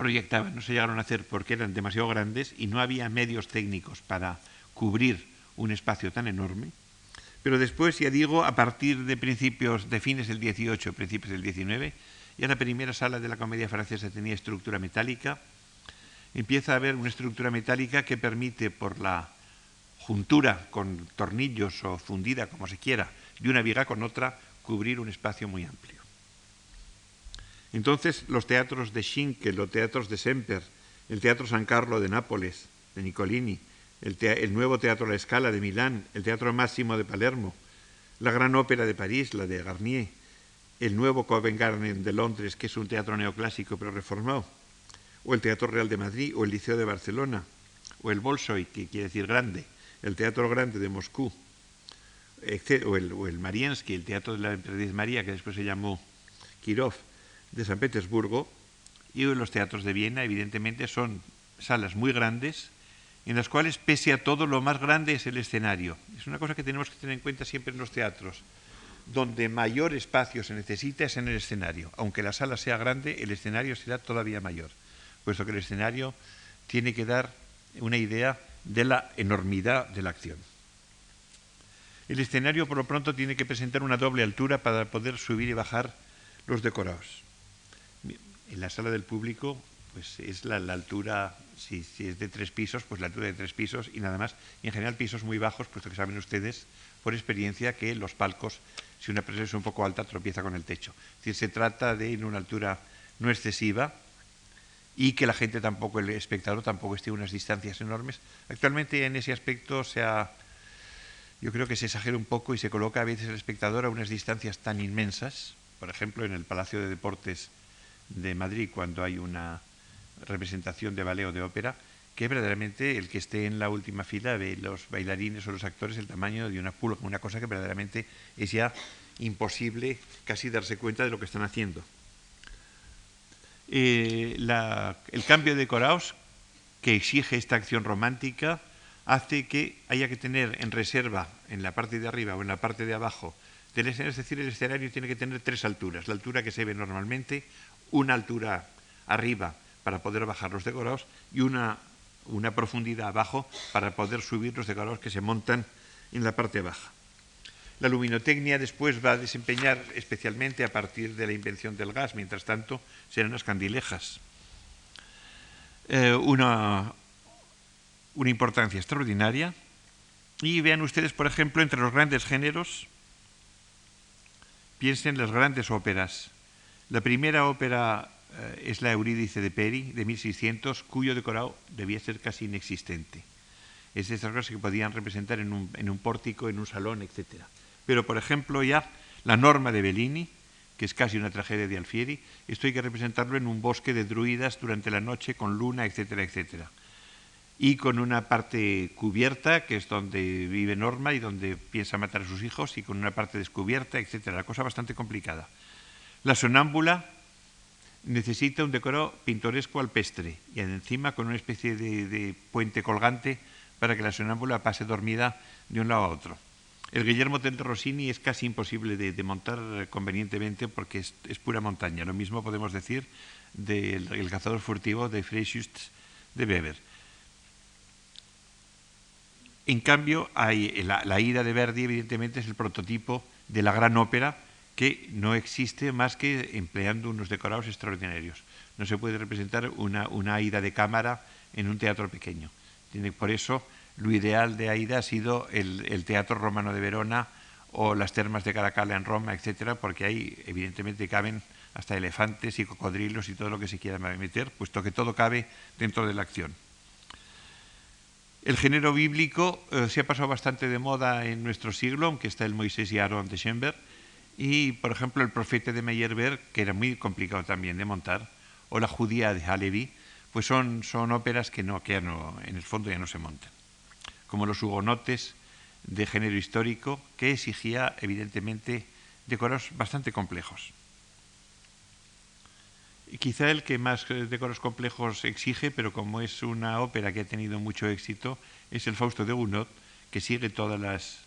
proyectaban no se llegaron a hacer porque eran demasiado grandes y no había medios técnicos para cubrir un espacio tan enorme. Pero después, ya digo, a partir de principios, de fines del 18, principios del 19, ya la primera sala de la comedia francesa tenía estructura metálica. Empieza a haber una estructura metálica que permite, por la juntura con tornillos o fundida, como se quiera, de una viga con otra, cubrir un espacio muy amplio. Entonces, los teatros de Schinkel, los teatros de Semper, el Teatro San Carlo de Nápoles, de Nicolini, el, nuevo Teatro La Scala de Milán, el Teatro Máximo de Palermo, la Gran Ópera de París, la de Garnier, el nuevo Covent Garden de Londres, que es un teatro neoclásico pero reformado, o el Teatro Real de Madrid, o el Liceo de Barcelona, o el Bolshoi, que quiere decir grande, el Teatro Grande de Moscú, o el, o el el Teatro de la Emperatriz María, que después se llamó Kirov, de San Petersburgo, y los teatros de Viena, evidentemente, son salas muy grandes, en las cuales, pese a todo, lo más grande es el escenario. Es una cosa que tenemos que tener en cuenta siempre en los teatros. Donde mayor espacio se necesita es en el escenario. Aunque la sala sea grande, el escenario será todavía mayor, puesto que el escenario tiene que dar una idea de la enormidad de la acción. El escenario, por lo pronto, tiene que presentar una doble altura para poder subir y bajar los decorados. En la sala del público, pues es la, altura, si, es de tres pisos, pues la altura de tres pisos y nada más. Y en general pisos muy bajos, puesto que saben ustedes por experiencia que los palcos, si una persona es un poco alta, tropieza con el techo. Es decir, se trata de ir en una altura no excesiva, y que la gente tampoco, el espectador tampoco esté a unas distancias enormes. Actualmente en ese aspecto se yo creo que se exagera un poco y se coloca a veces el espectador a unas distancias tan inmensas, por ejemplo en el Palacio de Deportes de Madrid cuando hay una representación de ballet o de ópera, que verdaderamente el que esté en la última fila ve los bailarines o los actores el tamaño de una pulga, una cosa que verdaderamente es ya imposible casi darse cuenta de lo que están haciendo. Eh, el cambio de decorados que exige esta acción romántica hace que haya que tener en reserva en la parte de arriba o en la parte de abajo del escenario, es decir, el escenario tiene que tener tres alturas, la altura que se ve normalmente, una altura arriba para poder bajar los decorados y una, una profundidad abajo para poder subir los decorados que se montan en la parte baja. La luminotecnia después va a desempeñar especialmente a partir de la invención del gas, mientras tanto serán las candilejas. Eh, una, una importancia extraordinaria. Y vean ustedes, por ejemplo, entre los grandes géneros, piensen en las grandes óperas. La primera ópera eh, es la Eurídice de Peri, de 1600, cuyo decorado debía ser casi inexistente. Es de esas cosas que podían representar en un, pórtico, en un salón, etcétera. Pero, por ejemplo, ya la norma de Bellini, que es casi una tragedia de Alfieri, esto hay que representarlo en un bosque de druidas durante la noche con luna, etcétera, etcétera. Y con una parte cubierta, que es donde vive Norma y donde piensa matar a sus hijos, y con una parte descubierta, etcétera. La cosa bastante complicada. La sonámbula necesita un decoro pintoresco alpestre y encima con una especie de, puente colgante para que la sonámbula pase dormida de un lado a otro. El Guillermo del Rossini es casi imposible de, montar convenientemente porque es, pura montaña. Lo mismo podemos decir del el cazador furtivo de Freischütz de Weber. En cambio, la, ida de Verdi, evidentemente, es el prototipo de la gran ópera que no existe más que empleando unos decorados extraordinarios. No se puede representar una, una ida de cámara en un teatro pequeño. Por eso lo ideal de Aida ha sido el, Teatro Romano de Verona o las termas de Caracalla en Roma, etcétera, porque ahí evidentemente caben hasta elefantes y cocodrilos y todo lo que se quiera meter, puesto que todo cabe dentro de la acción. El género bíblico eh, se ha pasado bastante de moda en nuestro siglo, aunque está el Moisés y Aarón de Schoenberg, y por ejemplo el profeta de Meyerbeer, que era muy complicado también de montar, o la judía de Halevi, pues son, son óperas que, no, que en el fondo ya no se montan como los hugonotes de género histórico, que exigía evidentemente decoros bastante complejos. Y quizá el que más eh, decoros complejos exige, pero como es una ópera que ha tenido mucho éxito, es el Fausto de Gounod, que sigue todas las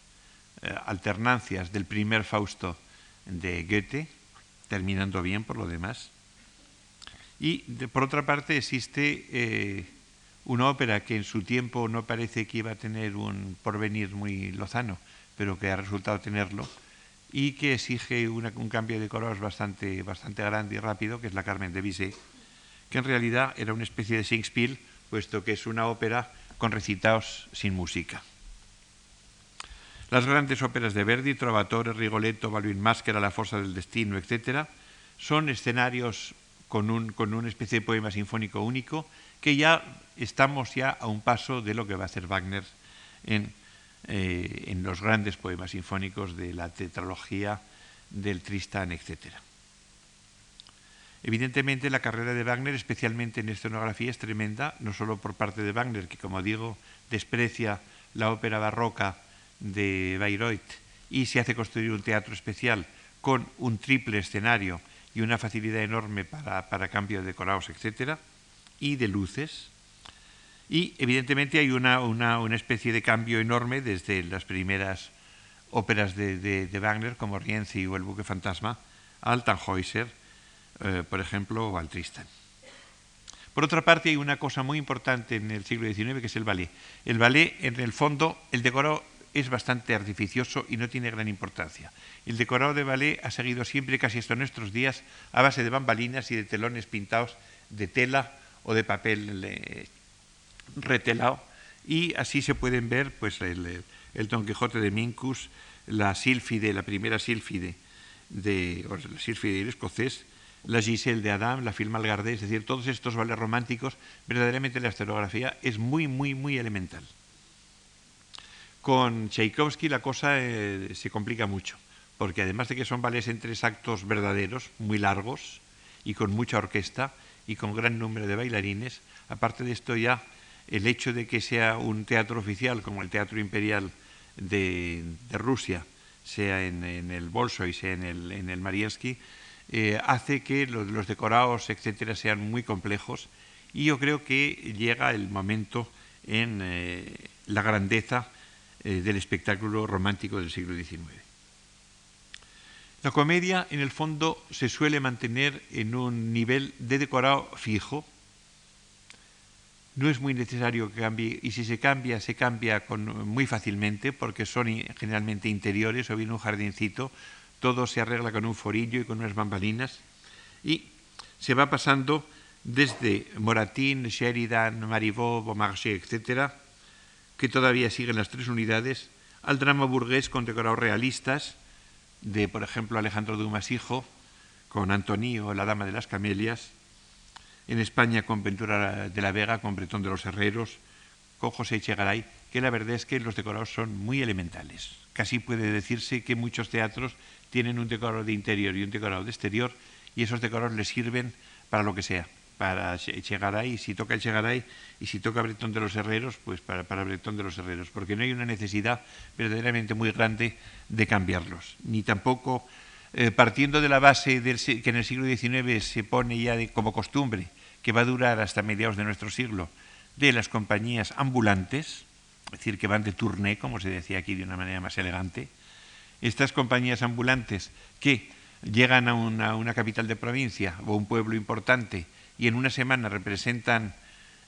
eh, alternancias del primer Fausto de Goethe, terminando bien por lo demás. Y por otra parte existe eh, una ópera que en su tiempo no parece que iba a tener un porvenir muy lozano, pero que ha resultado tenerlo, y que exige un cambio de colores bastante, bastante grande y rápido, que es la Carmen de Bizet, que en realidad era una especie de Singspiel, puesto que es una ópera con recitados sin música. Las grandes óperas de Verdi, Trovatore, Rigoletto, Balvin Máscara, La Fuerza del Destino, etc., son escenarios con, un, con una especie de poema sinfónico único que ya estamos ya a un paso de lo que va a hacer Wagner en, eh, en los grandes poemas sinfónicos de la tetralogía del Tristán, etc. Evidentemente la carrera de Wagner, especialmente en escenografía, es tremenda, no solo por parte de Wagner, que como digo, desprecia la ópera barroca de Bayreuth y se hace construir un teatro especial con un triple escenario y una facilidad enorme para, para cambio de decorados, etc., y de luces. Y evidentemente hay una, una, especie de cambio enorme desde las primeras óperas de, de, Wagner, como Rienzi o El buque fantasma, al Tannhäuser, eh, por ejemplo, o al Tristan. Por otra parte, hay una cosa muy importante en el siglo XIX, que es el ballet. El ballet, en el fondo, el decorado es bastante artificioso y no tiene gran importancia. El decorado de ballet ha seguido siempre, casi hasta nuestros días, a base de bambalinas y de telones pintados de tela o de papel eh, retelado. Y así se pueden ver pues, el, Don Quijote de Mincus, la sílfide, la primera sílfide, de, o la sílfide del escocés, la Giselle de Adam, la Film Algardé, es decir, todos estos ballets románticos, verdaderamente la escenografía es muy, muy, muy elemental. Con Tchaikovsky la cosa eh, se complica mucho, porque además de que son ballets en tres actos verdaderos, muy largos y con mucha orquesta y con gran número de bailarines, aparte de esto ya el hecho de que sea un teatro oficial como el Teatro Imperial de, Rusia, sea en, el Bolso y sea en el, en el eh, hace que los, decorados, etcétera, sean muy complejos y yo creo que llega el momento en eh, la grandeza eh, del espectáculo romántico del siglo XIX. La comedia, en el fondo, se suele mantener en un nivel de decorado fijo. No es muy necesario que cambie, y si se cambia, se cambia muy fácilmente, porque son generalmente interiores o bien un jardincito. Todo se arregla con un forillo y con unas bambalinas. Y se va pasando desde Moratín, Sheridan, Marivaux, Beaumarchais, etcétera, que todavía siguen las tres unidades, al drama burgués con decorados realistas, de, por ejemplo, Alejandro Dumas Hijo, con Antonio, la Dama de las Camelias, en España con Ventura de la Vega, con Bretón de los Herreros, con José Echegaray, que la verdad es que los decorados son muy elementales. Casi puede decirse que muchos teatros tienen un decorado de interior y un decorado de exterior, y esos decorados les sirven para lo que sea para Chegaray, si toca el Chegaray, y si toca Bretón de los Herreros, pues para, para Bretón de los Herreros, porque no hay una necesidad verdaderamente muy grande de cambiarlos, ni tampoco eh, partiendo de la base que en el siglo XIX se pone ya como costumbre, que va a durar hasta mediados de nuestro siglo, de las compañías ambulantes, es decir, que van de tourné, como se decía aquí de una manera más elegante, estas compañías ambulantes que llegan a una capital de provincia o un pueblo importante y en una semana representan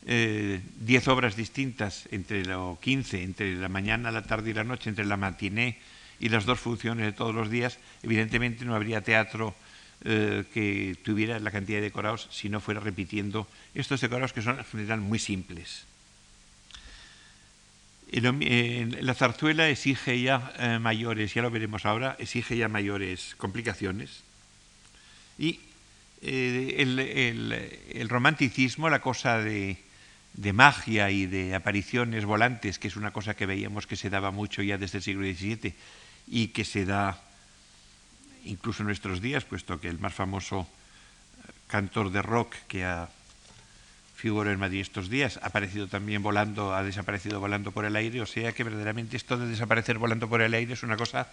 10 eh, obras distintas entre lo 15, entre la mañana, la tarde y la noche, entre la matiné y las dos funciones de todos los días, evidentemente no habría teatro eh, que tuviera la cantidad de decorados si no fuera repitiendo estos decorados que son en general muy simples. La zarzuela exige ya eh, mayores, ya lo veremos ahora, exige ya mayores complicaciones y eh, el, romanticismo, la cosa de, magia y de apariciones volantes, que es una cosa que veíamos que se daba mucho ya desde el siglo XVII y que se da incluso en nuestros días, puesto que el más famoso cantor de rock que ha figura en Madrid estos días, ha aparecido también volando, ha desaparecido volando por el aire, o sea que verdaderamente esto de desaparecer volando por el aire es una cosa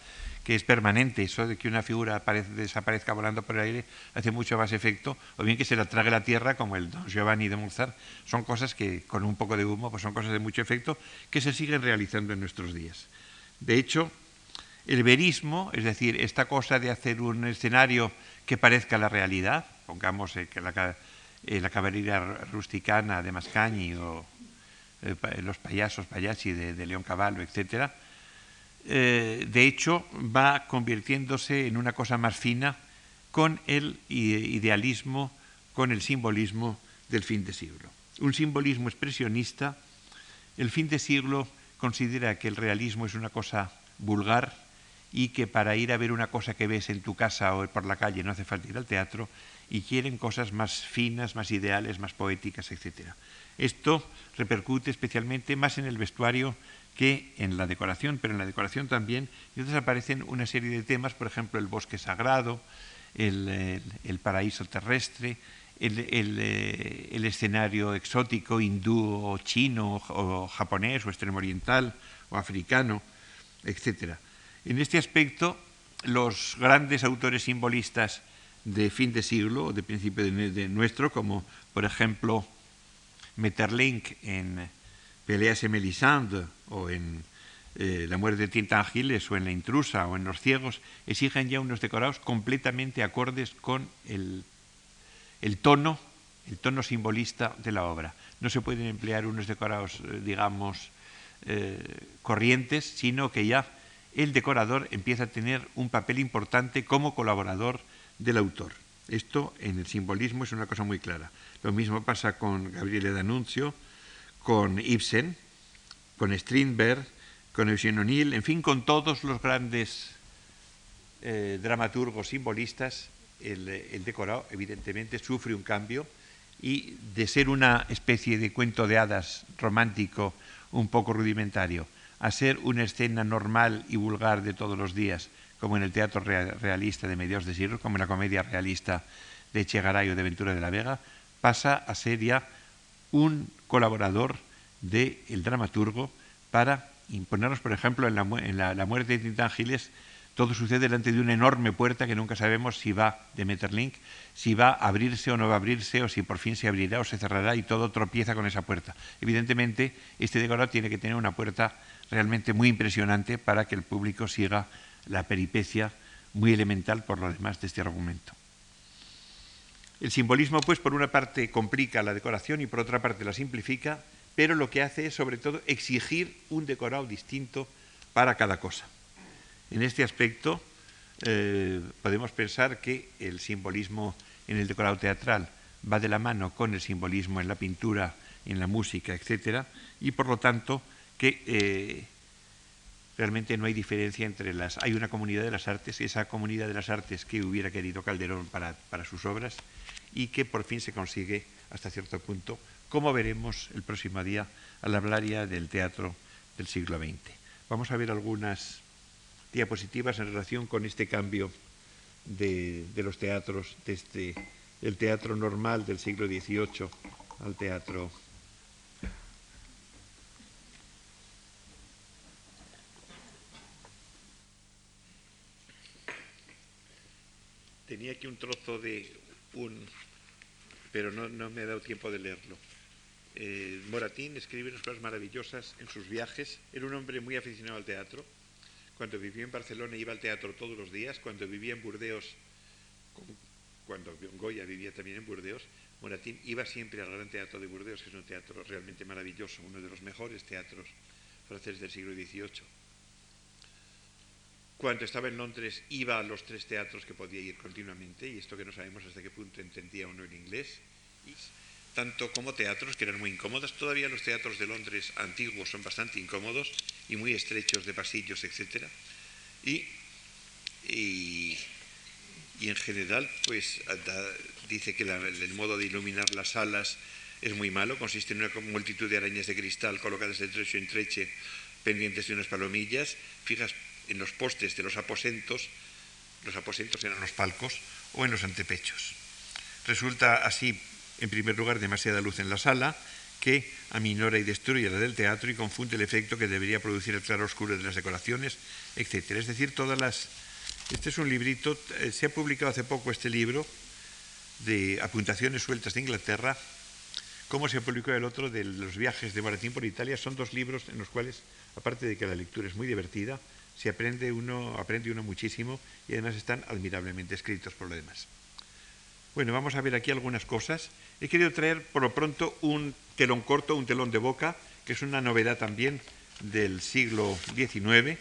que es permanente, eso de que una figura desaparezca volando por el aire hace mucho más efecto, o bien que se la trague la tierra, como el Don Giovanni de Mozart, son cosas que con un poco de humo, pues son cosas de mucho efecto que se siguen realizando en nuestros días. De hecho, el verismo, es decir, esta cosa de hacer un escenario que parezca la realidad, pongamos eh, que la eh, la caballería rusticana de Mascagni o eh, los payasos payassi de, León Cavallo, etc., eh, de hecho va convirtiéndose en una cosa más fina con el idealismo, con el simbolismo del fin de siglo. Un simbolismo expresionista, el fin de siglo considera que el realismo es una cosa vulgar y que para ir a ver una cosa que ves en tu casa o por la calle no hace falta ir al teatro y quieren cosas más finas, más ideales, más poéticas, etc. Esto repercute especialmente más en el vestuario que en la decoración, pero en la decoración también. Y entonces aparecen una serie de temas, por ejemplo, el bosque sagrado, el, paraíso terrestre, eh, el, escenario exótico hindú o chino o, japonés o extremo oriental o africano, etc. En este aspecto, los grandes autores simbolistas de fin de siglo o de principio de, nuestro, como por ejemplo Metterlink en Peleas en Melisande o en eh, La muerte de Tintangiles o en La intrusa o en Los ciegos, exigen ya unos decorados completamente acordes con el el tono, el tono simbolista de la obra. No se pueden emplear unos decorados, eh, digamos, eh, corrientes, sino que ya el decorador empieza a tener un papel importante como colaborador del autor. Esto en el simbolismo es una cosa muy clara. Lo mismo pasa con Gabriele D'Annunzio, con Ibsen, con Strindberg, con Eugene O'Neill, en fin, con todos los grandes eh, dramaturgos simbolistas el, decorado evidentemente sufre un cambio y de ser una especie de cuento de hadas romántico un poco rudimentario a ser una escena normal y vulgar de todos los días, como en el teatro realista de mediados de siglo, como en la comedia realista de Chegaray o de Ventura de la Vega, pasa a ser ya un colaborador del dramaturgo para imponernos, por ejemplo, en la, la muerte de Tintán Giles, todo sucede delante de una enorme puerta que nunca sabemos si va de Metterlink, si va a abrirse o no va a abrirse, o si por fin se abrirá o se cerrará y todo tropieza con esa puerta. Evidentemente, este decorado tiene que tener una puerta realmente muy impresionante para que el público siga la peripecia muy elemental por lo demás de este argumento. El simbolismo, pues, por una parte complica la decoración y por otra parte la simplifica, pero lo que hace es, sobre todo, exigir un decorado distinto para cada cosa. En este aspecto eh, podemos pensar que el simbolismo en el decorado teatral va de la mano con el simbolismo en la pintura, en la música, etc. Y por lo tanto que eh, realmente no hay diferencia entre las... Hay una comunidad de las artes, esa comunidad de las artes que hubiera querido Calderón para, sus obras y que por fin se consigue hasta cierto punto, como veremos el próximo día al hablar ya del teatro del siglo XX. Vamos a ver algunas diapositivas en relación con este cambio de, los teatros, desde el teatro normal del siglo XVIII al teatro Tenía aquí un trozo de un... pero no, me ha dado tiempo de leerlo. Eh, Moratín escribe unas cosas maravillosas en sus viajes. Era un hombre muy aficionado al teatro cuando vivía en Barcelona iba al teatro todos los días, cuando vivía en Burdeos, cuando Goya vivía también en Burdeos, Moratín iba siempre al Gran Teatro de Burdeos, que es un teatro realmente maravilloso, uno de los mejores teatros franceses del siglo XVIII. Cuando estaba en Londres iba a los tres teatros que podía ir continuamente, y esto que no sabemos hasta qué punto entendía uno el inglés tanto como teatros que eran muy incómodos. Todavía los teatros de Londres antiguos son bastante incómodos y muy estrechos de pasillos, etc. Y, y, en general, pues dice que el modo de iluminar las salas es muy malo, consiste en una multitud de arañas de cristal colocadas de trecho en treche pendientes de unas palomillas, fijas en los postes de los aposentos, los aposentos eran los palcos, o en los antepechos. Resulta así en primer lugar, demasiada luz en la sala, que aminora y destruye la del teatro y confunde el efecto que debería producir el claro oscuro de las decoraciones, etc. Es decir, todas las... Este es un librito, eh, se ha publicado hace poco este libro de apuntaciones sueltas de Inglaterra, como se publicó el otro de los viajes de Moratín por Italia. Son dos libros en los cuales, aparte de que la lectura es muy divertida, se aprende uno, aprende uno muchísimo y además están admirablemente escritos por lo demás. Bueno, vamos a ver aquí algunas cosas. He querido traer por lo pronto un telón corto, un telón de boca, que es una novedad también del siglo XIX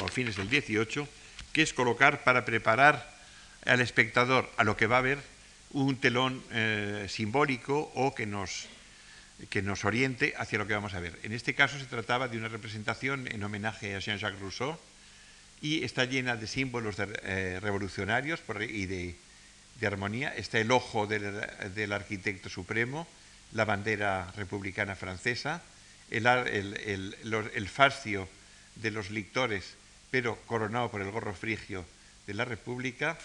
o a fines del XVIII, que es colocar para preparar al espectador a lo que va a ver un telón eh, simbólico o que nos, que nos oriente hacia lo que vamos a ver. En este caso se trataba de una representación en homenaje a Jean-Jacques Rousseau y está llena de símbolos eh, revolucionarios y de armonía está el ojo del, arquitecto supremo, la bandera republicana francesa, el, el, fascio de los lictores, pero coronado por el gorro frigio de la República,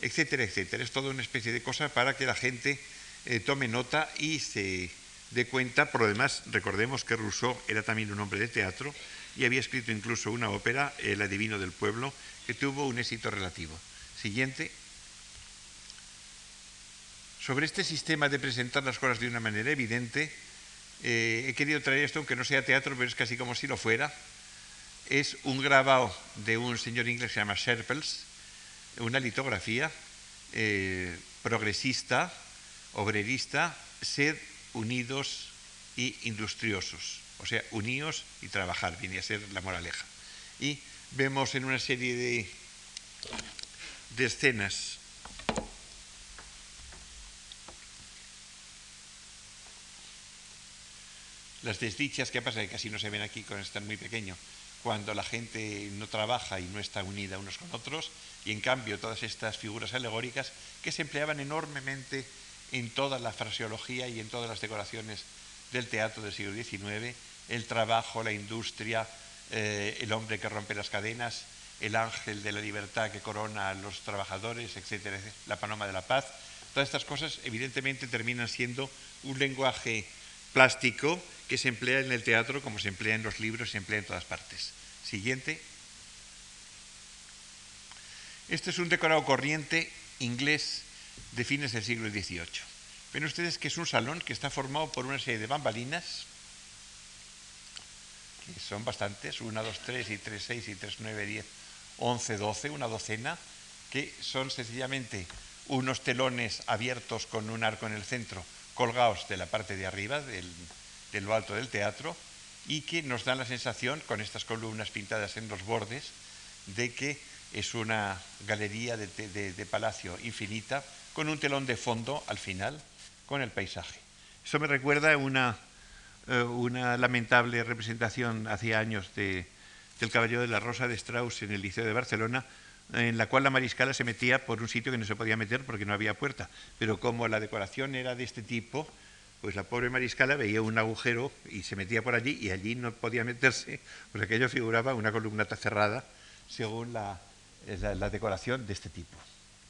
etcétera, etcétera. Es toda una especie de cosa para que la gente eh, tome nota y se dé cuenta. Por lo demás, recordemos que Rousseau era también un hombre de teatro y había escrito incluso una ópera, El adivino del pueblo, que tuvo un éxito relativo. Siguiente. Sobre este sistema de presentar las cosas de una manera evidente, eh, he querido traer esto, aunque no sea teatro, pero es casi como si lo fuera. Es un grabado de un señor inglés que se llama Sherpels, una litografía eh, progresista, obrerista, sed unidos y industriosos. O sea, uníos y trabajar, viene a ser la moraleja. Y vemos en una serie de, de escenas las desdichas que pasa que casi no se ven aquí con estar muy pequeño cuando la gente no trabaja y no está unida unos con otros y en cambio todas estas figuras alegóricas que se empleaban enormemente en toda la fraseología y en todas las decoraciones del teatro del siglo XIX, el trabajo, la industria, eh, el hombre que rompe las cadenas, el ángel de la libertad que corona a los trabajadores, etcétera, la paloma de la paz. Todas estas cosas evidentemente terminan siendo un lenguaje plástico que se emplea en el teatro como se emplea en los libros, se emplea en todas partes. Siguiente. Este es un decorado corriente inglés de fines del siglo XVIII. Ven ustedes que es un salón que está formado por una serie de bambalinas, que son bastantes, 1, 2, 3 y 3, 6 y 3, 9, 10, 11, 12, una docena, que son sencillamente unos telones abiertos con un arco en el centro, colgados de la parte de arriba, del, de lo alto del teatro, y que nos dan la sensación, con estas columnas pintadas en los bordes, de que es una galería de, palacio infinita, con un telón de fondo al final, con el paisaje. Eso me recuerda una, eh, una lamentable representación hace años de, del Caballero de la Rosa de Strauss en el Liceo de Barcelona, en la cual la mariscala se metía por un sitio que no se podía meter porque no había puerta. Pero como la decoración era de este tipo, pues la pobre mariscala veía un agujero y se metía por allí y allí no podía meterse, pues aquello figuraba una columnata cerrada según la, decoración de este tipo.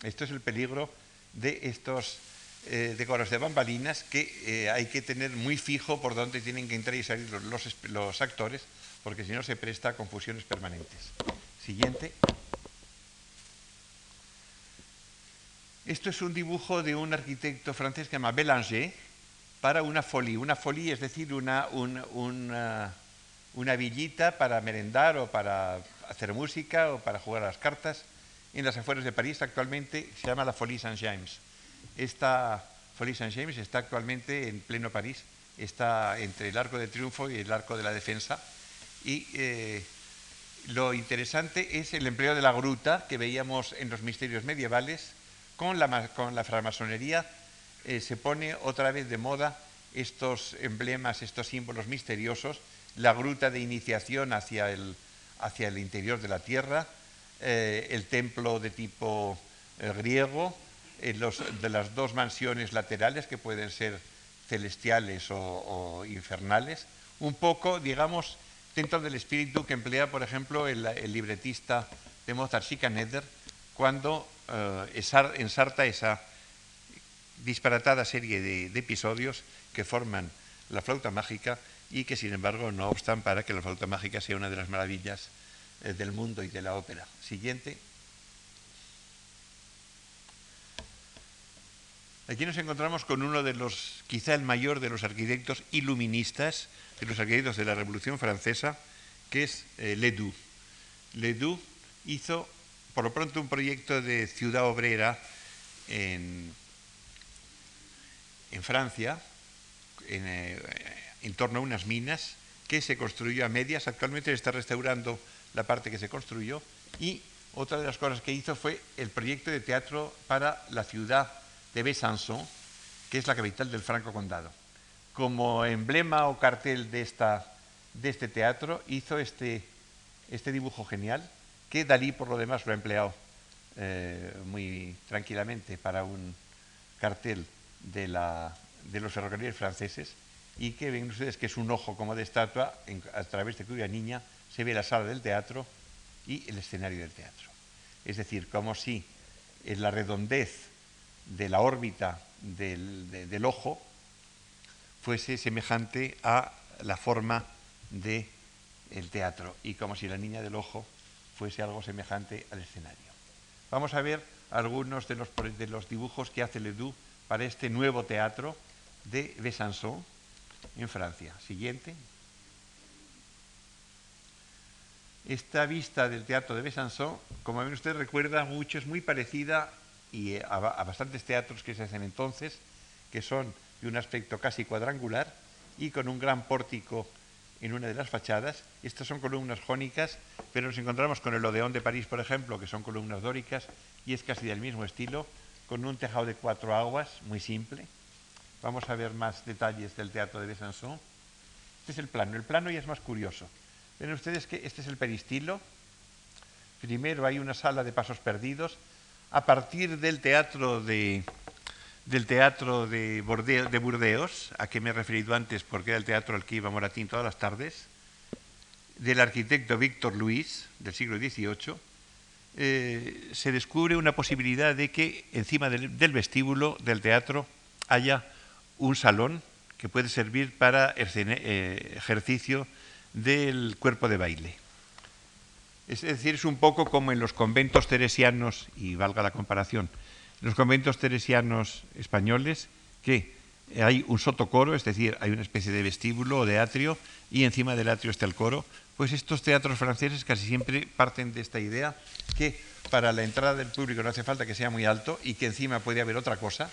Esto es el peligro de estos eh, decoros de bambalinas que eh, hay que tener muy fijo por dónde tienen que entrar y salir los, los actores, porque si no se presta a confusiones permanentes. Siguiente. Esto es un dibujo de un arquitecto francés que se llama Bélanger, para una folie. Una folie es decir, una, una, villita para merendar o para hacer música o para jugar a las cartas en las afueras de París. Actualmente se llama la Folie Saint-James. Esta Folie Saint-James está actualmente en pleno París. Está entre el Arco de Triunfo y el Arco de la Defensa. Y eh, lo interesante es el empleo de la gruta que veíamos en los misterios medievales con la, con la eh, se pone otra vez de moda estos emblemas, estos símbolos misteriosos, la gruta de iniciación hacia el, hacia el interior de la tierra, eh, el templo de tipo eh, griego, de las dos mansiones laterales que pueden ser celestiales o, infernales, un poco, digamos, dentro del espíritu que emplea, por ejemplo, el, libretista de Mozart, Schikaneder, cuando ensarta esa disparatada serie de, episodios que forman la flauta mágica y que sin embargo no obstan para que la flauta mágica sea una de las maravillas eh, del mundo y de la ópera. Siguiente. Aquí nos encontramos con uno de los, quizá el mayor de los arquitectos iluministas, de los arquitectos de la Revolución Francesa, que es eh, Ledoux. Ledoux hizo, por lo pronto, un proyecto de ciudad obrera en en Francia, eh, en, torno a unas minas que se construyó a medias. Actualmente se está restaurando la parte que se construyó. Y otra de las cosas que hizo fue el proyecto de teatro para la ciudad de Besançon, que es la capital del Franco Condado. Como emblema o cartel de, esta, de este teatro, hizo este, este dibujo genial, que Dalí, por lo demás, lo ha empleado eh, muy tranquilamente para un cartel de, la, de los ferrocarriles franceses y que ven ustedes que es un ojo como de estatua a través de cuya niña se ve la sala del teatro y el escenario del teatro. Es decir, como si en la redondez de la órbita del, ojo fuese semejante a la forma del el teatro y como si la niña del ojo fuese algo semejante al escenario. Vamos a ver algunos de los, de los dibujos que hace Ledoux para este nuevo teatro de Besançon en Francia. Siguiente. Esta vista del teatro de Besançon, como ven usted recuerda mucho, es muy parecida eh, a, bastantes teatros que se hacen entonces, que son de un aspecto casi cuadrangular y con un gran pórtico en una de las fachadas. Estas son columnas jónicas, pero nos encontramos con el Odeón de París, por ejemplo, que son columnas dóricas y es casi del mismo estilo, con un tejado de cuatro aguas, muy simple. Vamos a ver más detalles del teatro de Besançon. Este es el plano. El plano ya es más curioso. Ven ustedes que este es el peristilo. Primero hay una sala de pasos perdidos. A partir del teatro de, del teatro de, de Burdeos, a que me he referido antes porque era el teatro al que iba Moratín todas las tardes, del arquitecto Víctor Luis, del siglo XVIII, eh, se descubre una posibilidad de que encima del, vestíbulo del teatro haya un salón que puede servir para eh, ejercicio del cuerpo de baile. Es decir, es un poco como en los conventos teresianos, y valga la comparación, en los conventos teresianos españoles, que hay un sotocoro, es decir, hay una especie de vestíbulo o de atrio, y encima del atrio está el coro, pues estos teatros franceses casi siempre parten de esta idea que para la entrada del público no hace falta que sea muy alto y que encima puede haber otra cosa.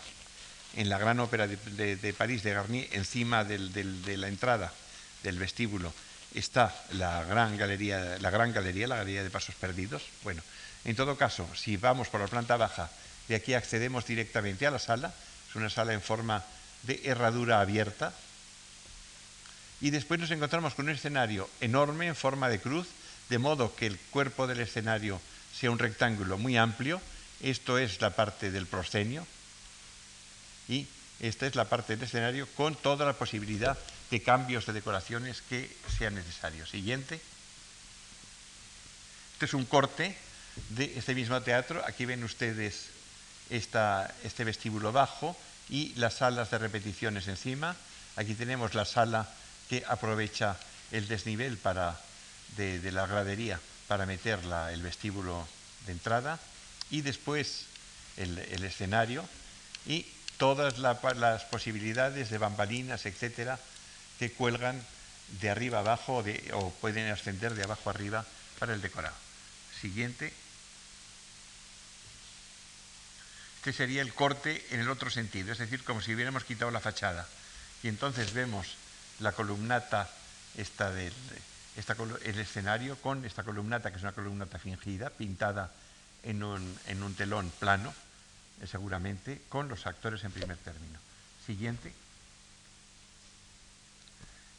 En la gran ópera de, París de Garnier, encima de la entrada del vestíbulo, está la gran galería, la gran galería, la galería de pasos perdidos. Bueno, en todo caso, si vamos por la planta baja, de aquí accedemos directamente a la sala. Es una sala en forma de herradura abierta, y después nos encontramos con un escenario enorme en forma de cruz, de modo que el cuerpo del escenario sea un rectángulo muy amplio. Esto es la parte del proscenio y esta es la parte del escenario con toda la posibilidad de cambios de decoraciones que sean necesarios. Siguiente. Este es un corte de este mismo teatro. Aquí ven ustedes este vestíbulo bajo y las salas de repeticiones encima. Aquí tenemos la sala que aprovecha el desnivel para, de, la gradería para meter el vestíbulo de entrada y después el, escenario y todas las posibilidades de bambalinas, etcétera, que cuelgan de arriba abajo o pueden ascender de abajo arriba para el decorado. Siguiente. Este sería el corte en el otro sentido, es decir, como si hubiéramos quitado la fachada. Y entonces vemos la columnata esta del el escenario con esta columnata, que es una columnata fingida, pintada en un, en un telón plano, eh, seguramente, con los actores en primer término. Siguiente.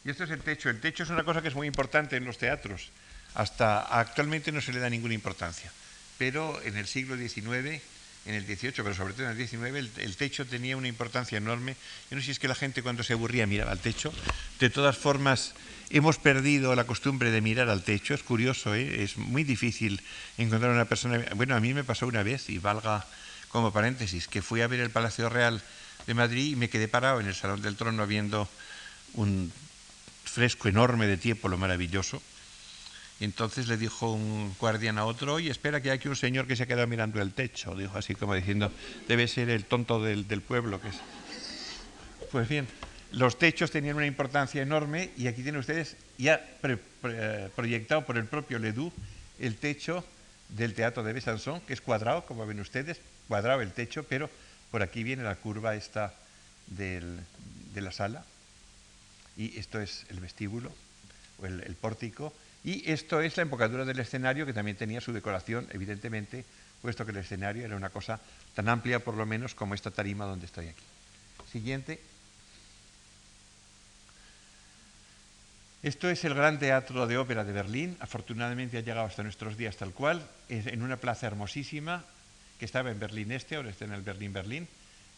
Y esto es el techo. El techo es una cosa que es muy importante en los teatros. Hasta actualmente no se le da ninguna importancia. Pero en el siglo XIX en el 18, pero sobre todo en el 19, el, techo tenía una importancia enorme. Yo no sé si es que la gente cuando se aburría miraba al techo. De todas formas, hemos perdido la costumbre de mirar al techo. Es curioso, ¿eh? es muy difícil encontrar una persona. Bueno, a mí me pasó una vez, y valga como paréntesis, que fui a ver el Palacio Real de Madrid y me quedé parado en el Salón del Trono viendo un fresco enorme de tiempo, lo maravilloso entonces le dijo un guardián a otro, oye, espera que hay aquí un señor que se ha quedado mirando el techo. Dijo así como diciendo, debe ser el tonto del, pueblo que es. Pues bien, los techos tenían una importancia enorme y aquí tienen ustedes ya proyectado por el propio Ledoux el techo del Teatro de Besançon, que es cuadrado, como ven ustedes, cuadrado el techo, pero por aquí viene la curva esta de la sala y esto es el vestíbulo o el pórtico y esto es la embocadura del escenario que también tenía su decoración, evidentemente, puesto que el escenario era una cosa tan amplia por lo menos como esta tarima donde estoy aquí. Siguiente. Esto es el Gran Teatro de Ópera de Berlín. Afortunadamente ha llegado hasta nuestros días tal cual, en una plaza hermosísima que estaba en Berlín Este, ahora está en el Berlín Berlín.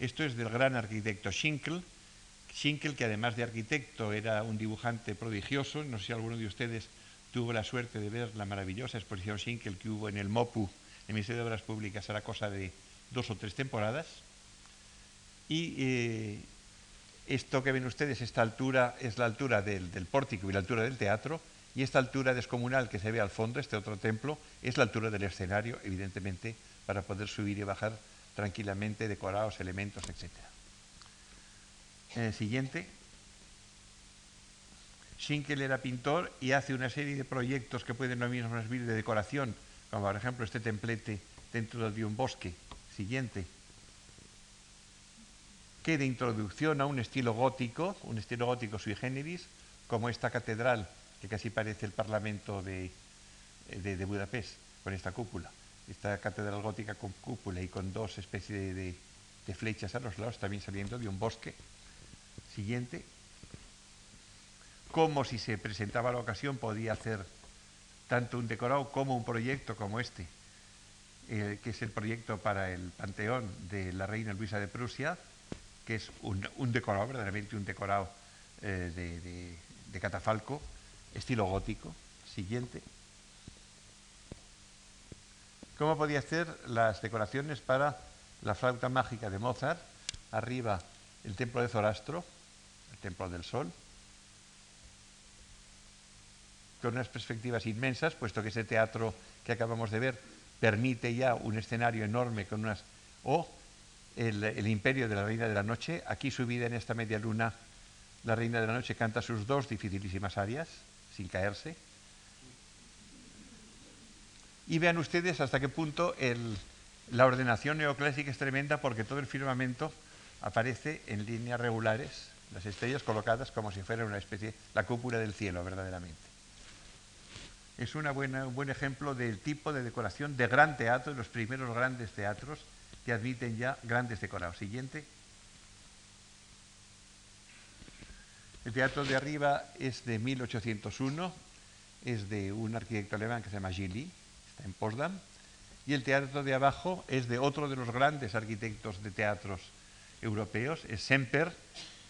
Esto es del gran arquitecto Schinkel. Schinkel, que además de arquitecto era un dibujante prodigioso. No sé si alguno de ustedes tuvo la suerte de ver la maravillosa exposición Schinkel que hubo en el MOPU, el Ministerio de Obras Públicas, era cosa de dos o tres temporadas. Y eh, esto que ven ustedes, esta altura es la altura del, del, pórtico y la altura del teatro, y esta altura descomunal que se ve al fondo, este otro templo, es la altura del escenario, evidentemente, para poder subir y bajar tranquilamente decorados, elementos, etc. Eh, siguiente. Schinkel era pintor y hace una serie de proyectos que pueden lo mismo servir de decoración, como por ejemplo este templete dentro de un bosque. Siguiente. Que de introducción a un estilo gótico, un estilo gótico sui generis, como esta catedral, que casi parece el Parlamento de, Budapest, con esta cúpula. Esta catedral gótica con cúpula y con dos especies de flechas a los lados, también saliendo de un bosque. Siguiente como si se presentaba la ocasión podía hacer tanto un decorado como un proyecto como este, eh, que es el proyecto para el Panteón de la Reina Luisa de Prusia, que es un, decorado, verdaderamente un decorado eh, de, de catafalco, estilo gótico. Siguiente. ¿Cómo podía hacer las decoraciones para la flauta mágica de Mozart? Arriba el templo de Zorastro, el templo del sol, con unas perspectivas inmensas, puesto que ese teatro que acabamos de ver permite ya un escenario enorme con unas... o el, imperio de la Reina de la Noche, aquí subida en esta media luna, la Reina de la Noche canta sus dos dificilísimas áreas, sin caerse. Y vean ustedes hasta qué punto la ordenación neoclásica es tremenda porque todo el firmamento aparece en líneas regulares, las estrellas colocadas como si fuera una especie, la cúpula del cielo verdaderamente es una buena, un buen ejemplo del tipo de decoración de gran teatro, de los primeros grandes teatros que admiten ya grandes decorados. Siguiente. El teatro de arriba es de 1801, es de un arquitecto alemán que se llama Gilly, está en Potsdam, y el teatro de abajo es de otro de los grandes arquitectos de teatros europeos, es Semper,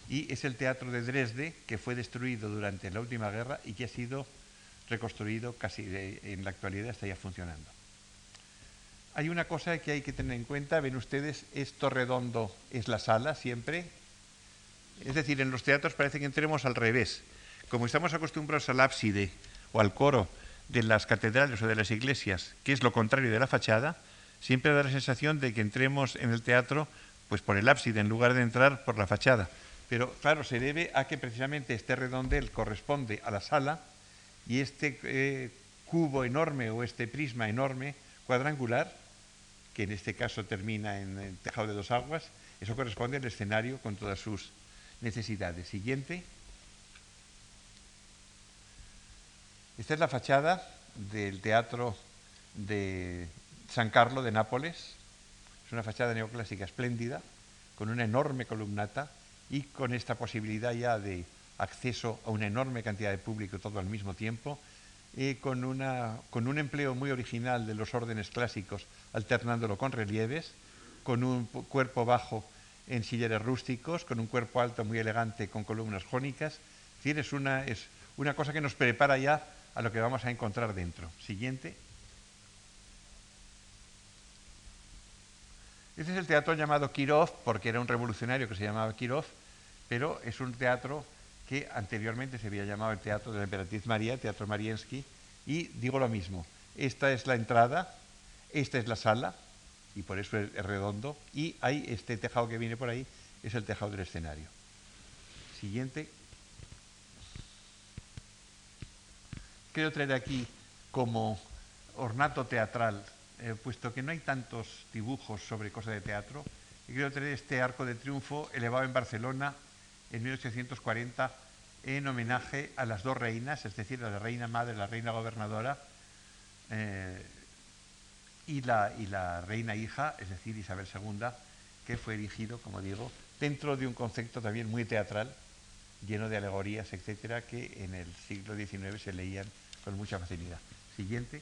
y es el teatro de Dresde, que fue destruido durante la última guerra y que ha sido reconstruido casi en la actualidad está ya funcionando. Hay una cosa que hay que tener en cuenta, ven ustedes, esto redondo es la sala siempre, es decir, en los teatros parece que entremos al revés. Como estamos acostumbrados al ábside o al coro de las catedrales o de las iglesias, que es lo contrario de la fachada, siempre da la sensación de que entremos en el teatro pues por el ábside en lugar de entrar por la fachada. Pero claro, se debe a que precisamente este redondel corresponde a la sala y este eh, cubo enorme o este prisma enorme cuadrangular, que en este caso termina en el tejado de dos aguas, eso corresponde al escenario con todas sus necesidades. Siguiente. Esta es la fachada del Teatro de San Carlo de Nápoles. Es una fachada neoclásica espléndida, con una enorme columnata y con esta posibilidad ya de acceso a una enorme cantidad de público todo al mismo tiempo, y con, una, con un empleo muy original de los órdenes clásicos, alternándolo con relieves, con un cuerpo bajo en silleres rústicos, con un cuerpo alto muy elegante con columnas jónicas. Es una, es una cosa que nos prepara ya a lo que vamos a encontrar dentro. Siguiente. Este es el teatro llamado Kirov, porque era un revolucionario que se llamaba Kirov, pero es un teatro que anteriormente se había llamado el Teatro de la Emperatriz María, Teatro Mariensky, y digo lo mismo, esta es la entrada, esta es la sala, y por eso es, redondo, y hay este tejado que viene por ahí, es el tejado del escenario. Siguiente. Quiero traer aquí como ornato teatral, eh, puesto que no hay tantos dibujos sobre cosas de teatro, quiero traer este arco de triunfo elevado en Barcelona en 1840 en homenaje a las dos reinas, es decir, a la reina madre, la reina gobernadora eh, y, la, y la reina hija, es decir, Isabel II, que fue erigido, como digo, dentro de un concepto también muy teatral, lleno de alegorías, etcétera, que en el siglo XIX se leían con mucha facilidad. Siguiente.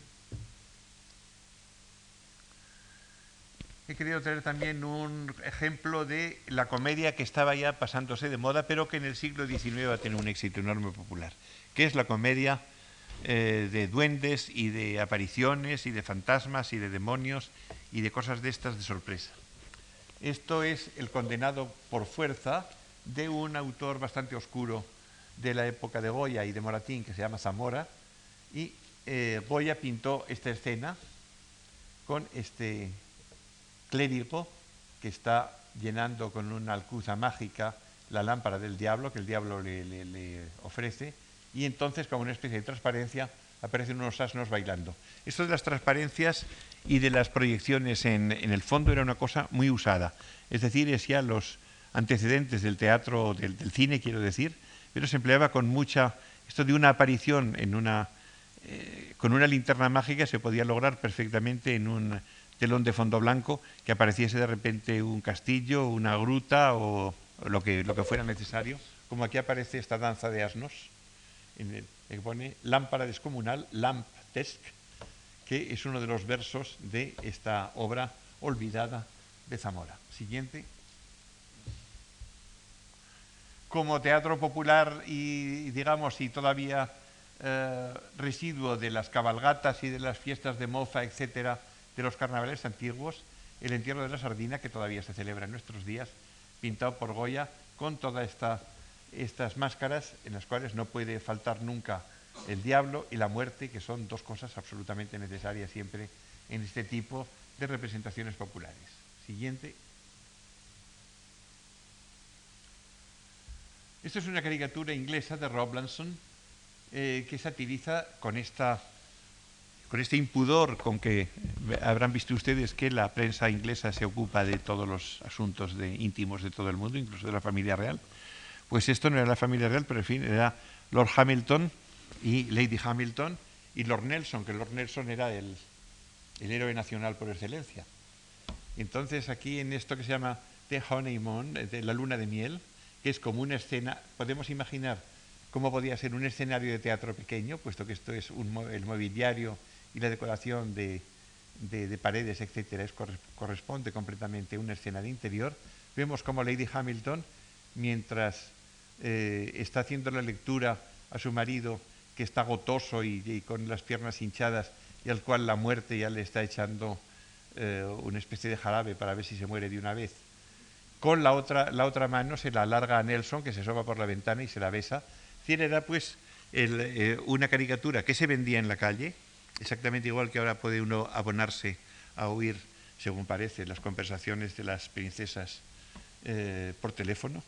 He querido traer también un ejemplo de la comedia que estaba ya pasándose de moda, pero que en el siglo XIX va a tener un éxito enorme popular, que es la comedia eh, de duendes y de apariciones y de fantasmas y de demonios y de cosas de estas de sorpresa. Esto es El condenado por fuerza de un autor bastante oscuro de la época de Goya y de Moratín que se llama Zamora. Y eh, Goya pintó esta escena con este clérigo que está llenando con una alcuza mágica la lámpara del diablo que el diablo le, ofrece y entonces como una especie de transparencia aparecen unos asnos bailando. Esto de las transparencias y de las proyecciones en, el fondo era una cosa muy usada. Es decir, es ya los antecedentes del teatro, del, del cine, quiero decir, pero se empleaba con mucha... Esto de una aparición en una, eh, con una linterna mágica se podía lograr perfectamente en un telón de fondo blanco que apareciese de repente un castillo, una gruta o, lo, que, lo que fuera necesario, como aquí aparece esta danza de asnos, que pone lámpara descomunal, que es uno de los versos de esta obra olvidada de Zamora. Siguiente. Como teatro popular y, digamos, y todavía eh, residuo de las cabalgatas y de las fiestas de mofa, etcétera, de los carnavales antiguos, el entierro de la sardina, que todavía se celebra en nuestros días, pintado por Goya, con todas estas máscaras en las cuales no puede faltar nunca el diablo y la muerte, que son dos cosas absolutamente necesarias siempre en este tipo de representaciones populares. Siguiente. Esta es una caricatura inglesa de Roblinson eh, que satiriza con esta con este impudor con que habrán visto ustedes que la prensa inglesa se ocupa de todos los asuntos íntimos de todo el mundo, incluso de la familia real. Pues esto no era la familia real, pero en fin, era Lord Hamilton y Lady Hamilton y Lord Nelson, que Lord Nelson era el, héroe nacional por excelencia. Entonces aquí en esto que se llama The Honeymoon, de la luna de miel, que es como una escena, podemos imaginar cómo podía ser un escenario de teatro pequeño, puesto que esto es el mobiliario y la decoración de, paredes, etcétera, es, corresponde completamente a una escena de interior. Vemos como Lady Hamilton, mientras eh, está haciendo la lectura a su marido, que está gotoso y, con las piernas hinchadas, y al cual la muerte ya le está echando eh, una especie de jarabe para ver si se muere de una vez. Con la otra, mano se la alarga a Nelson, que se asoma por la ventana y se la besa. Era pues eh, una caricatura que se vendía en la calle, exactamente igual que ahora puede uno abonarse a oír, según parece, las conversaciones de las princesas eh, por teléfono,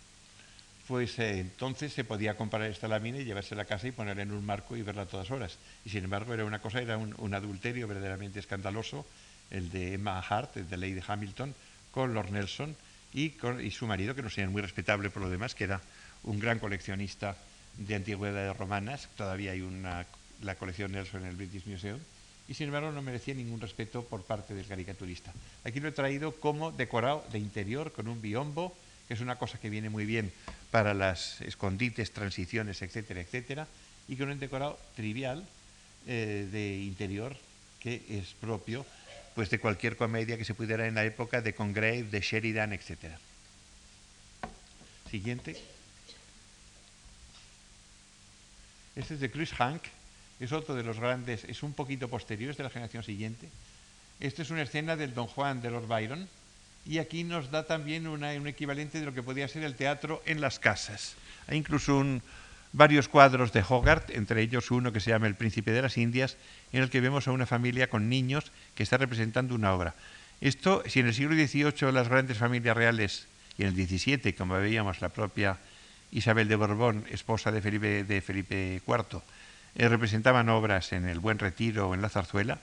pues eh, entonces se podía comprar esta lámina y llevarse a casa y ponerla en un marco y verla todas horas. Y sin embargo era una cosa, era un, adulterio verdaderamente escandaloso, el de Emma Hart, el de Lady Hamilton, con Lord Nelson y, y su marido, que no sería muy respetable por lo demás, que era un gran coleccionista de antigüedades romanas, todavía hay una la colección Nelson en el British Museum, y sin embargo no merecía ningún respeto por parte del caricaturista. Aquí lo he traído como decorado de interior con un biombo, que es una cosa que viene muy bien para las escondites, transiciones, etcétera, etcétera, y con un decorado trivial eh, de interior que es propio pues de cualquier comedia que se pudiera en la época de Congreve, de Sheridan, etcétera. Siguiente. Este es de Chris Hank, es otro de los grandes, es un poquito posterior, es de la generación siguiente. Esta es una escena del Don Juan de Lord Byron y aquí nos da también un equivalente de lo que podía ser el teatro en las casas. Hay incluso varios cuadros de Hogarth, entre ellos uno que se llama El Príncipe de las Indias, en el que vemos a una familia con niños que está representando una obra. Esto, si en el siglo XVIII las grandes familias reales, y en el XVII, como veíamos, la propia Isabel de Borbón, esposa de Felipe IV, eh, representaban obras en el Buen Retiro o en la Zarzuela.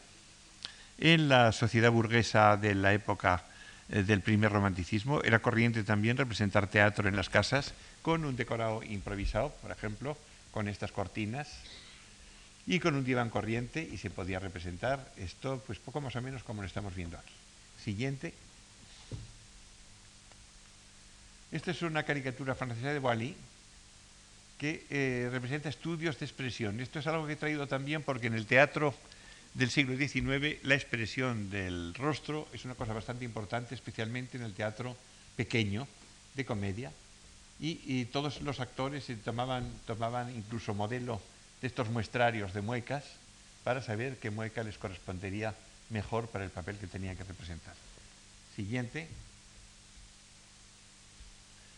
En la sociedad burguesa de la época eh, del primer romanticismo era corriente también representar teatro en las casas con un decorado improvisado, por ejemplo, con estas cortinas y con un diván corriente y se podía representar esto pues poco más o menos como lo estamos viendo aquí. Siguiente. Esta es una caricatura francesa de Boilly, que eh, representa estudios de expresión. Esto es algo que he traído también porque en el teatro del siglo XIX la expresión del rostro es una cosa bastante importante, especialmente en el teatro pequeño de comedia. Y, todos los actores tomaban, tomaban incluso modelo de estos muestrarios de muecas para saber qué mueca les correspondería mejor para el papel que tenían que representar. Siguiente.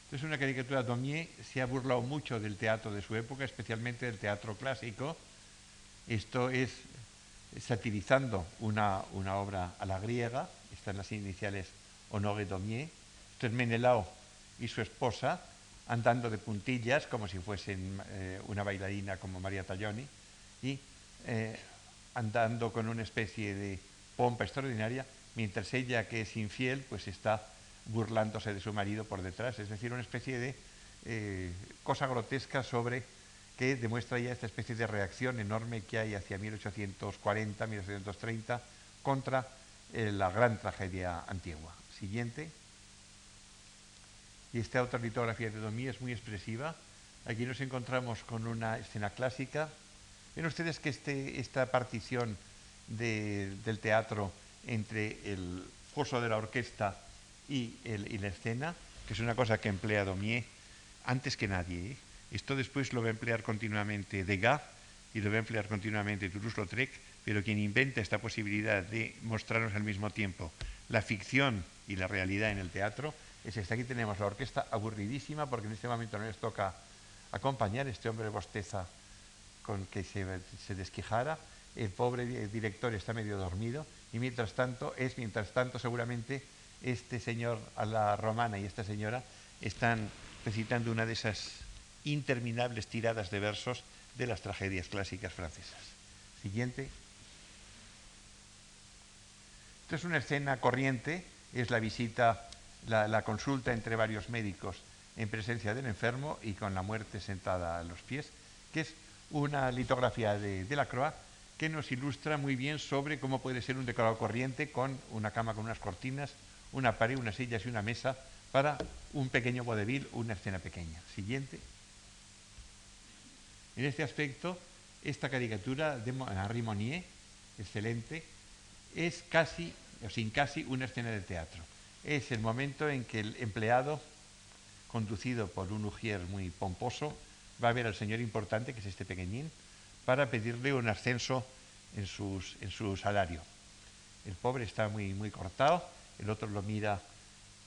Entonces, una caricatura, Daumier se ha burlado mucho del teatro de su época, especialmente del teatro clásico. Esto es satirizando una, una obra a la griega, están las iniciales Honoré Daumier. Esto es Menelao y su esposa andando de puntillas como si fuesen eh, una bailarina como María Taglioni y eh, andando con una especie de pompa extraordinaria, mientras ella, que es infiel, pues está burlándose de su marido por detrás. Es decir, una especie de eh, cosa grotesca sobre que demuestra ya esta especie de reacción enorme que hay hacia 1840, 1830 contra la gran tragedia antigua. Siguiente. Y esta otra litografía de Domí es muy expresiva. Aquí nos encontramos con una escena clásica. Ven ustedes que este, esta partición del teatro entre el foso de la orquesta y, la escena, que es una cosa que emplea Domier antes que nadie. ¿eh? Esto después lo va a emplear continuamente Degas y lo va a emplear continuamente Toulouse-Lautrec, pero quien inventa esta posibilidad de mostrarnos al mismo tiempo la ficción y la realidad en el teatro es esta. Aquí tenemos la orquesta aburridísima porque en este momento no les toca acompañar. Este hombre bosteza con que se, se desquijara. El pobre director está medio dormido y mientras tanto es, mientras tanto seguramente este señor a la romana y esta señora están recitando una de esas interminables tiradas de versos de las tragedias clásicas francesas. Siguiente. Esta es una escena corriente, es la visita la, consulta entre varios médicos en presencia del enfermo y con la muerte sentada a los pies, que es una litografía de, de la Croix que nos ilustra muy bien sobre cómo puede ser un decorado corriente con una cama con unas cortinas, una pared, unas sillas y una mesa para un pequeño vodevil, una escena pequeña. Siguiente. En este aspecto, esta caricatura de Henri Monnier, excelente, es casi, o sin casi, una escena de teatro es el momento en que el empleado, conducido por un ujier muy pomposo, va a ver al señor importante, que es este pequeñín, para pedirle un ascenso en, su salario. El pobre está muy, muy cortado, el otro lo mira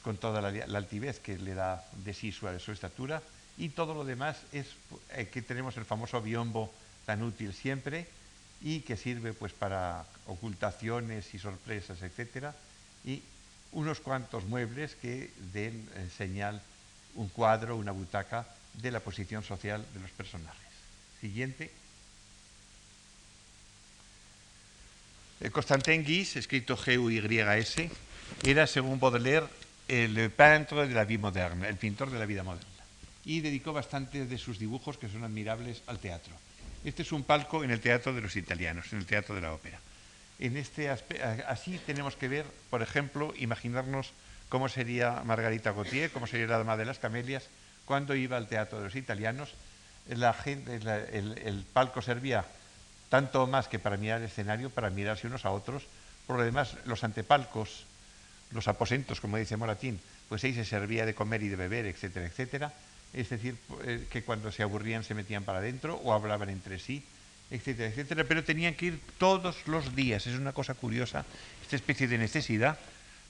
con toda la, altivez que le da de sí su, su estatura, y todo lo demás es eh, que tenemos el famoso biombo tan útil siempre y que sirve pues para ocultaciones y sorpresas, etcétera, y unos cuantos muebles que den eh, señal, un cuadro, una butaca de la posición social de los personajes. Siguiente. Constantin Guis, escrito G-U-Y-S, era, según Baudelaire, el peintre de la vie moderne, el pintor de la vida moderna. Y dedicó bastantes de sus dibujos, que son admirables, al teatro. Este es un palco en el teatro de los italianos, en el teatro de la ópera. En este así tenemos que ver, por ejemplo, imaginarnos cómo sería Margarita Gautier, cómo sería la Dama de las Camelias, cuando iba al teatro de los italianos. Gente, el, palco servía tanto más que para mirar el escenario, para mirarse unos a otros. Por lo demás, los antepalcos, los aposentos, como dice Moratín, pues ahí se servía de comer y de beber, etcétera, etcétera. Es decir, eh, que cuando se aburrían se metían para adentro o hablaban entre sí etcétera, etcétera, pero tenían que ir todos los días. Es una cosa curiosa, esta especie de necesidad.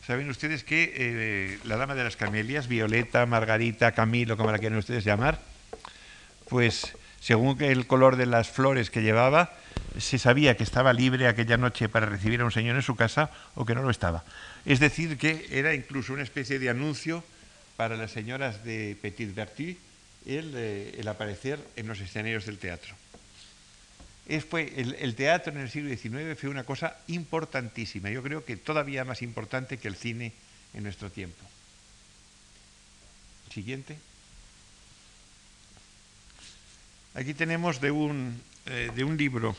Saben ustedes que eh, la dama de las camelias, Violeta, Margarita, Camilo, como la quieren ustedes llamar, pues según el color de las flores que llevaba, se sabía que estaba libre aquella noche para recibir a un señor en su casa o que no lo estaba. Es decir, que era incluso una especie de anuncio para las señoras de Petit el, eh, el aparecer en los escenarios del teatro el, teatro en el siglo XIX fue una cosa importantísima, yo creo que todavía más importante que el cine en nuestro tiempo. Siguiente. Aquí tenemos de un, eh, de un libro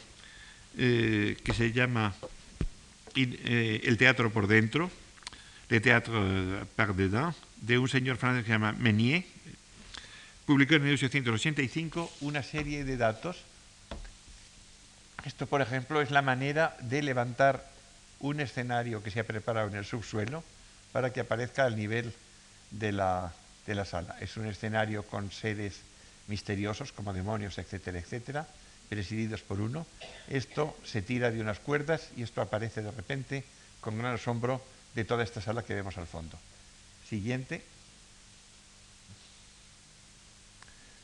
eh, que se llama eh, El teatro por dentro, Le Théâtre par dedans, de un señor francés que se llama Menier, publicó en 1885 una serie de datos esto, por ejemplo, es la manera de levantar un escenario que se ha preparado en el subsuelo para que aparezca al nivel de la, sala. Es un escenario con seres misteriosos como demonios, etcétera, etcétera, presididos por uno. Esto se tira de unas cuerdas y esto aparece de repente con gran asombro de toda esta sala que vemos al fondo. Siguiente.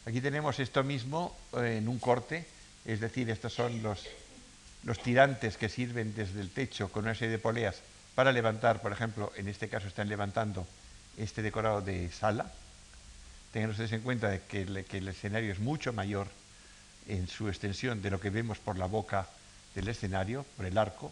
Aquí tenemos esto mismo eh, en un corte, es decir, estos son los, los tirantes que sirven desde el techo con una serie de poleas para levantar, por ejemplo, en este caso están levantando este decorado de sala. Tengan ustedes en cuenta que el, escenario es mucho mayor en su extensión de lo que vemos por la boca del escenario, por el arco.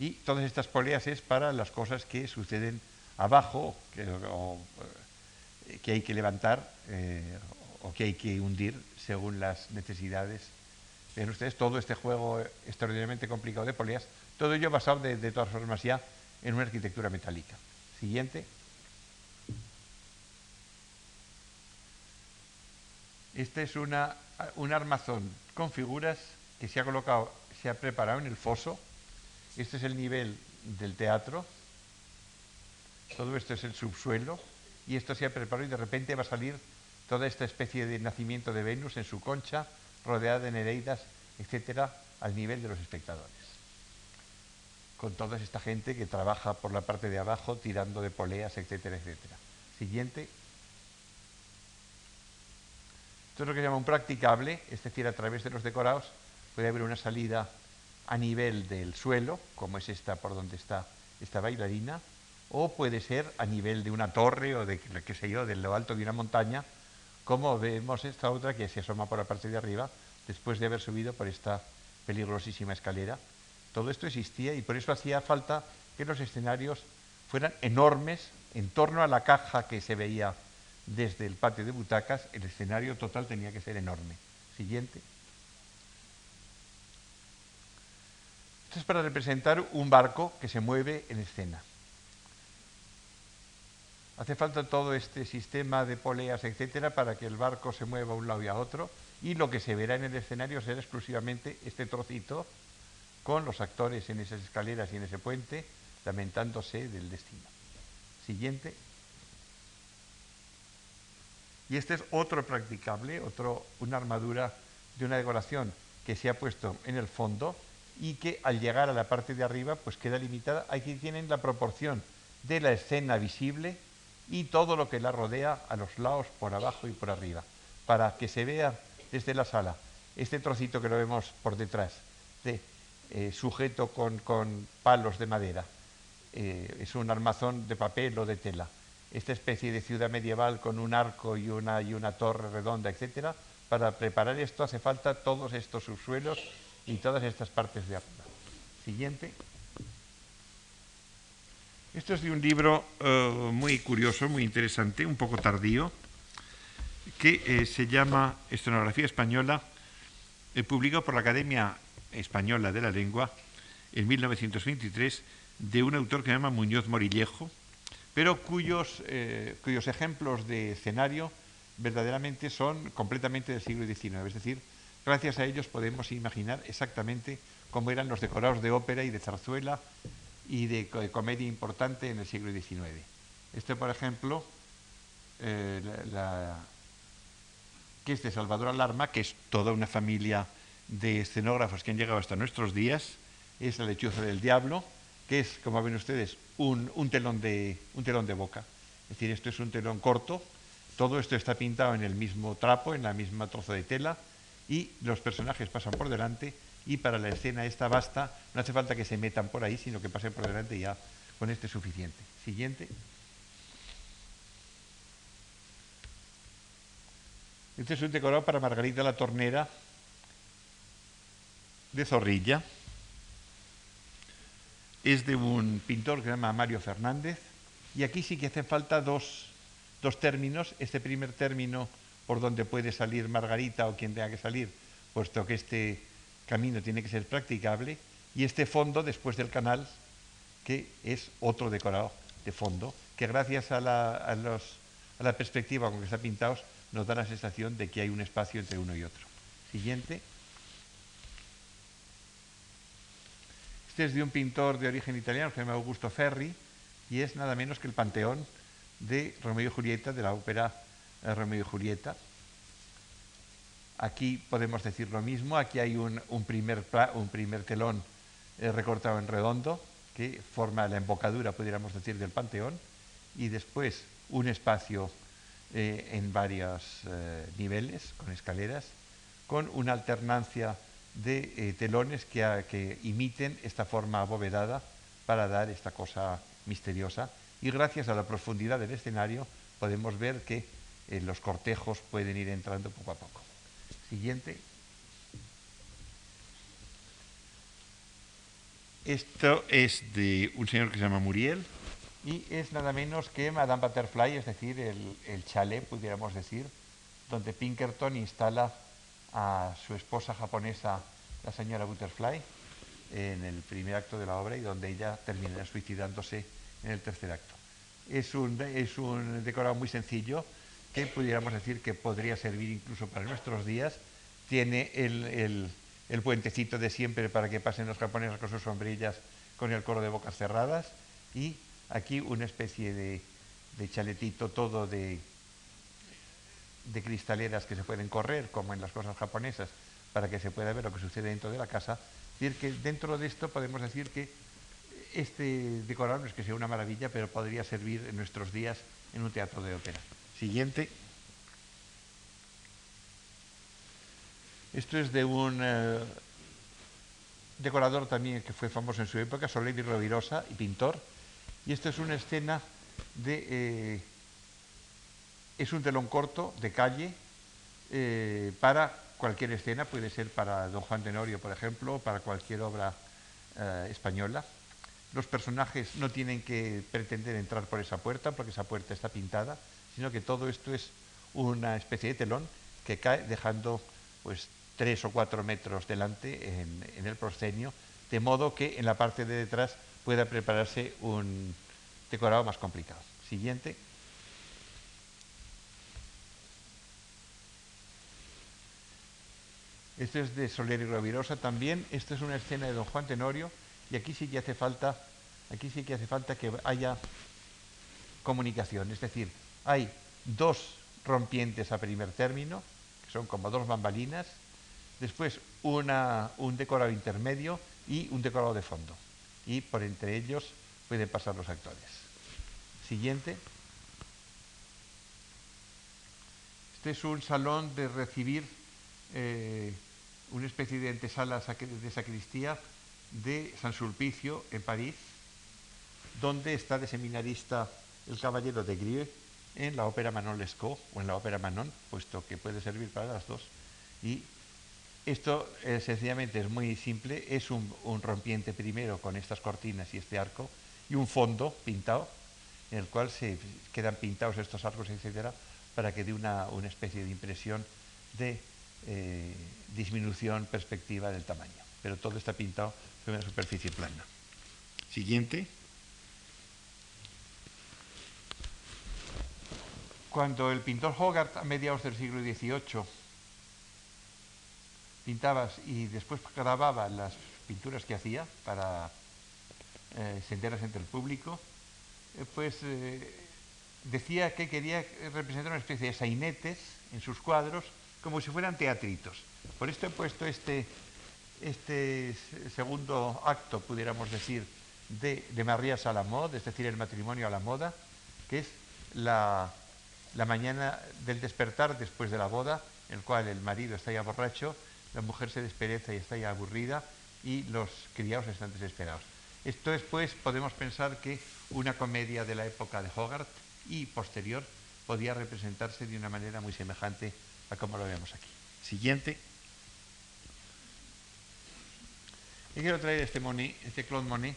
Y todas estas poleas es para las cosas que suceden abajo, que, eh, hay que levantar eh, o que hay que hundir según las necesidades. Ven ustedes todo este juego extraordinariamente complicado de poleas, todo ello basado de, de todas formas ya en una arquitectura metálica. Siguiente. Este es una, un armazón con figuras que se ha colocado, se ha preparado en el foso. Este es el nivel del teatro. Todo esto es el subsuelo. Y esto se ha preparado y de repente va a salir toda esta especie de nacimiento de Venus en su concha, rodeada de Nereidas, etcétera, al nivel de los espectadores. Con toda esta gente que trabaja por la parte de abajo, tirando de poleas, etcétera, etcétera. Siguiente. Esto es lo que se llama un practicable, es decir, a través de los decorados puede haber una salida a nivel del suelo, como es esta por donde está esta bailarina, o puede ser a nivel de una torre o de qué sé yo, de lo alto de una montaña, como vemos esta otra que se asoma por la parte de arriba después de haber subido por esta peligrosísima escalera. Todo esto existía y por eso hacía falta que los escenarios fueran enormes en torno a la caja que se veía desde el patio de butacas, el escenario total tenía que ser enorme. Siguiente. Esto es para representar un barco que se mueve en escena. Hace falta todo este sistema de poleas, etcétera, para que el barco se mueva a un lado y a otro, y lo que se verá en el escenario será exclusivamente este trocito con los actores en esas escaleras y en ese puente, lamentándose del destino. Siguiente. Y este es otro practicable, otro, una armadura de una decoración que se ha puesto en el fondo y que al llegar a la parte de arriba pues queda limitada. Aquí tienen la proporción de la escena visible y todo lo que la rodea a los lados, por abajo y por arriba, para que se vea desde la sala este trocito que lo vemos por detrás, de, eh, sujeto con, palos de madera, eh, es un armazón de papel o de tela, esta especie de ciudad medieval con un arco y una, y una torre redonda, etcétera, para preparar esto hace falta todos estos subsuelos y todas estas partes de arriba. Siguiente. Esto es de un libro eh, muy curioso, muy interesante, un poco tardío, que eh, se llama Escenografía Española, eh, publicado por la Academia Española de la Lengua en 1923, de un autor que se llama Muñoz Morillejo, pero cuyos, cuyos ejemplos de escenario verdaderamente son completamente del siglo XIX. Es decir, gracias a ellos podemos imaginar exactamente cómo eran los decorados de ópera y de zarzuela y de, comedia importante en el siglo XIX. Este, por ejemplo, eh, que es de Salvador Alarma, que es toda una familia de escenógrafos que han llegado hasta nuestros días, es La lechuza del diablo, que es, como ven ustedes, un, telón de, un telón de boca. Es decir, esto es un telón corto, todo esto está pintado en el mismo trapo, en la misma trozo de tela, y los personajes pasan por delante y para la escena esta basta, no hace falta que se metan por ahí, sino que pasen por delante ya con este es suficiente. Siguiente. Este es un decorado para Margarita la Tornera de Zorrilla. Es de un pintor que se llama Mario Fernández. Y aquí sí que hacen falta dos, dos términos. Este primer término por donde puede salir Margarita o quien tenga que salir, puesto que este camino tiene que ser practicable y este fondo después del canal, que es otro decorado de fondo, que gracias a la, la perspectiva con que está pintado nos da la sensación de que hay un espacio entre uno y otro. Siguiente. Este es de un pintor de origen italiano que se llama Augusto Ferri y es nada menos que el panteón de Romeo y Julieta, de la ópera eh, Romeo y Julieta. Aquí podemos decir lo mismo, aquí hay un, primer, telón eh, recortado en redondo que forma la embocadura, pudiéramos decir, del panteón, y después un espacio eh, en varios niveles, con escaleras, con una alternancia de eh, telones que, que, imiten esta forma abovedada para dar esta cosa misteriosa. Y gracias a la profundidad del escenario podemos ver que los cortejos pueden ir entrando poco a poco. Siguiente. Esto es de un señor que se llama Muriel, y es nada menos que Madame Butterfly, es decir, el, el chalet, pudiéramos decir, donde Pinkerton instala a su esposa japonesa, la señora Butterfly, en el primer acto de la obra y donde ella termina suicidándose en el tercer acto. Es un, es un decorado muy sencillo que pudiéramos decir que podría servir incluso para nuestros días. Tiene el, el, el puentecito de siempre para que pasen los japoneses con sus sombrillas con el coro de bocas cerradas y Aquí una especie de, chaletito todo de, de cristaleras que se pueden correr, como en las cosas japonesas, para que se pueda ver lo que sucede dentro de la casa. Es decir, que dentro de esto podemos decir que este decorado no es que sea una maravilla, pero podría servir en nuestros días en un teatro de ópera. Siguiente. Esto es de un eh, decorador también que fue famoso en su época, Soleil Rovirosa y pintor, y esta es una escena de... Eh, es un telón corto de calle eh, para cualquier escena, puede ser para Don Juan Tenorio, por ejemplo, para cualquier obra eh, española. Los personajes no tienen que pretender entrar por esa puerta, porque esa puerta está pintada, sino que todo esto es una especie de telón que cae dejando pues tres o cuatro metros delante en, en el proscenio, de modo que en la parte de detrás pueda prepararse un decorado más complicado. Siguiente. Este es de Soler y Rovirosa también. Esta es una escena de Don Juan Tenorio y aquí sí que hace falta, aquí sí que hace falta que haya comunicación. Es decir, hay dos rompientes a primer término, que son como dos bambalinas, después una, un decorado intermedio y un decorado de fondo y por entre ellos pueden pasar los actores. Siguiente. Este es un salón de recibir eh, una especie de antesala de sacristía de San Sulpicio en París, donde está de seminarista el caballero de Grieux en la ópera Manon Lescaut o en la ópera Manon, puesto que puede servir para las dos, y esto eh, sencillamente es muy simple, es un, rompiente primero con estas cortinas y este arco y un fondo pintado en el cual se quedan pintados estos arcos, etcétera, para que dé una, especie de impresión de eh, disminución perspectiva del tamaño. Pero todo está pintado sobre una superficie plana. Siguiente. Cuando el pintor Hogarth, a mediados del siglo XVIII, pintabas y después grababa las pinturas que hacía para eh, entre el público, eh, pues eh, decía que quería representar una especie de sainetes en sus cuadros como si fueran teatritos. Por esto he puesto este, este segundo acto, pudiéramos decir, de, de María Salamod, es decir, el matrimonio a la moda, que es la, la mañana del despertar después de la boda, en el cual el marido está ya borracho la mujer se despereza y está ya aburrida y los criados están desesperados. Esto después podemos pensar que una comedia de la época de Hogarth y posterior podía representarse de una manera muy semejante a como lo vemos aquí. Siguiente. Y quiero traer este, Monet, este Claude Monet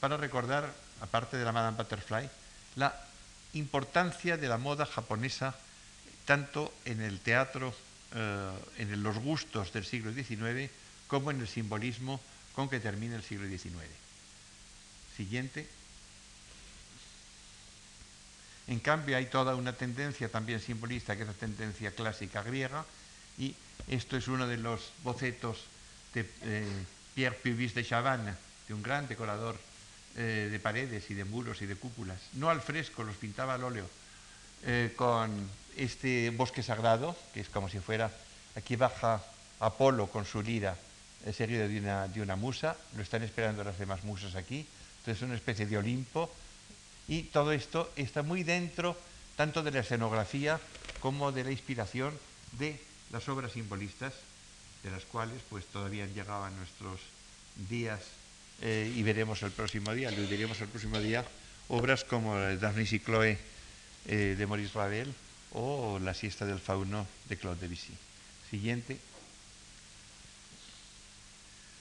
para recordar, aparte de la Madame Butterfly, la importancia de la moda japonesa tanto en el teatro eh, en los gustos del siglo XIX como en el simbolismo con que termina el siglo XIX. Siguiente. En cambio, hay toda una tendencia también simbolista, que es la tendencia clásica griega, y esto es uno de los bocetos de eh, Pierre Puvis de Chavannes, de un gran decorador eh, de paredes y de muros y de cúpulas. No al fresco, los pintaba al óleo, con este bosque sagrado, que es como si fuera, aquí baja Apolo con su lira, seguido de una, de una musa, lo están esperando las demás musas aquí, entonces es una especie de Olimpo, y todo esto está muy dentro tanto de la escenografía como de la inspiración de las obras simbolistas, de las cuales pues todavía han llegado nuestros días eh, y veremos el próximo día, lo diremos el próximo día, obras como Daphne y Chloe eh, de Maurice Ravel o La siesta del fauno de Claude Debussy. Siguiente.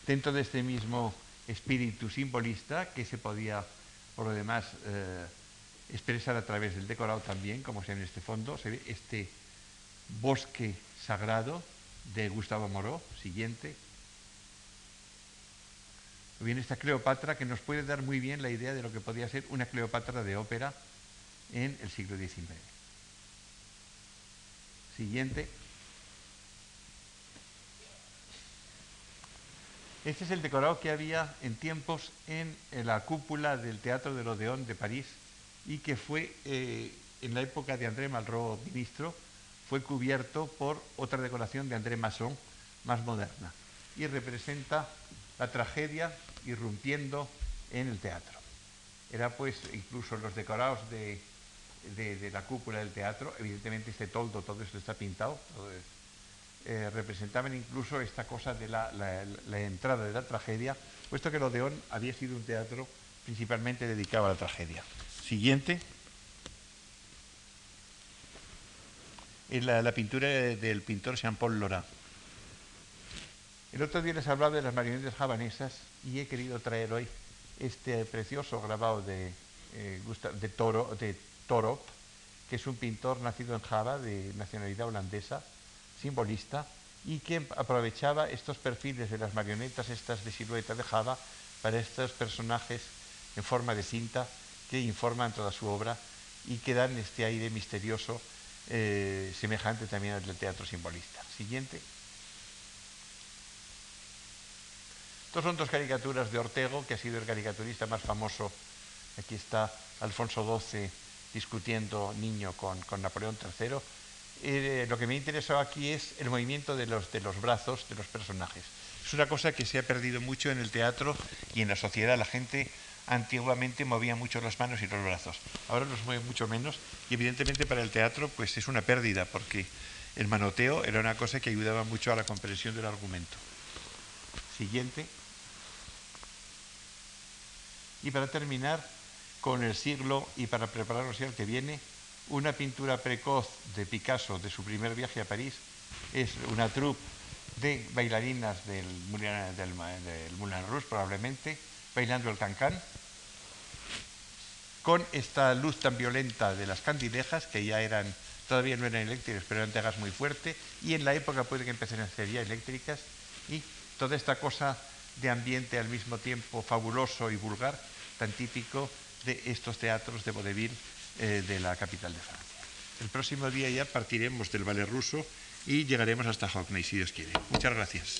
Dentro de este mismo espíritu simbolista que se podía, por lo demás, eh, expresar a través del decorado también, como se ve en este fondo, se ve este bosque sagrado de Gustavo Moreau, siguiente. Viene esta Cleopatra que nos puede dar muy bien la idea de lo que podía ser una Cleopatra de ópera en el siglo XIX. Siguiente. Este es el decorado que había en tiempos en, la cúpula del Teatro del Odeón de París y que fue eh, en la época de André Malraux ministro, fue cubierto por otra decoración de André Masson más moderna y representa la tragedia irrumpiendo en el teatro. Era pues incluso los decorados de, la cúpula del teatro, evidentemente este toldo, todo esto está pintado, eh, representaban incluso esta cosa de la, entrada de la tragedia, puesto que el Odeón había sido un teatro principalmente dedicado a la tragedia. Siguiente. Es la, pintura del pintor Jean-Paul Laurent. El otro día les hablaba de las marionetas javanesas y he querido traer hoy este precioso grabado de, eh, Toro, de Torop, que es un pintor nacido en Java, de nacionalidad holandesa, simbolista y que aprovechaba estos perfiles de las marionetas, estas de silueta de Java, para estos personajes en forma de cinta que informan toda su obra y que dan este aire misterioso eh, semejante también al del teatro simbolista. Siguiente. Estos son dos caricaturas de Ortego, que ha sido el caricaturista más famoso. Aquí está Alfonso XII discutiendo niño con, con Napoleón III eh, lo que me interesó aquí es el movimiento de los, de los brazos de los personajes. Es una cosa que se ha perdido mucho en el teatro y en la sociedad. La gente antiguamente movía mucho las manos y los brazos. Ahora los mueve mucho menos y evidentemente para el teatro pues es una pérdida porque el manoteo era una cosa que ayudaba mucho a la comprensión del argumento. Siguiente. Y para terminar con el siglo y para prepararnos al que viene, una pintura precoz de Picasso de su primer viaje a París es una troupe de bailarinas del Moulin, Rouge, probablemente, bailando el cancán, con esta luz tan violenta de las candilejas, que ya eran, todavía no eran eléctricas, pero eran de gas muy fuerte, y en la época puede que empiecen a ser ya eléctricas, y toda esta cosa de ambiente al mismo tiempo fabuloso y vulgar, tan típico de estos teatros de vodevil eh, de la capital de Francia. El próximo día ya partiremos del Valle Ruso y llegaremos hasta Hockney, si Dios quiere. Muchas gracias.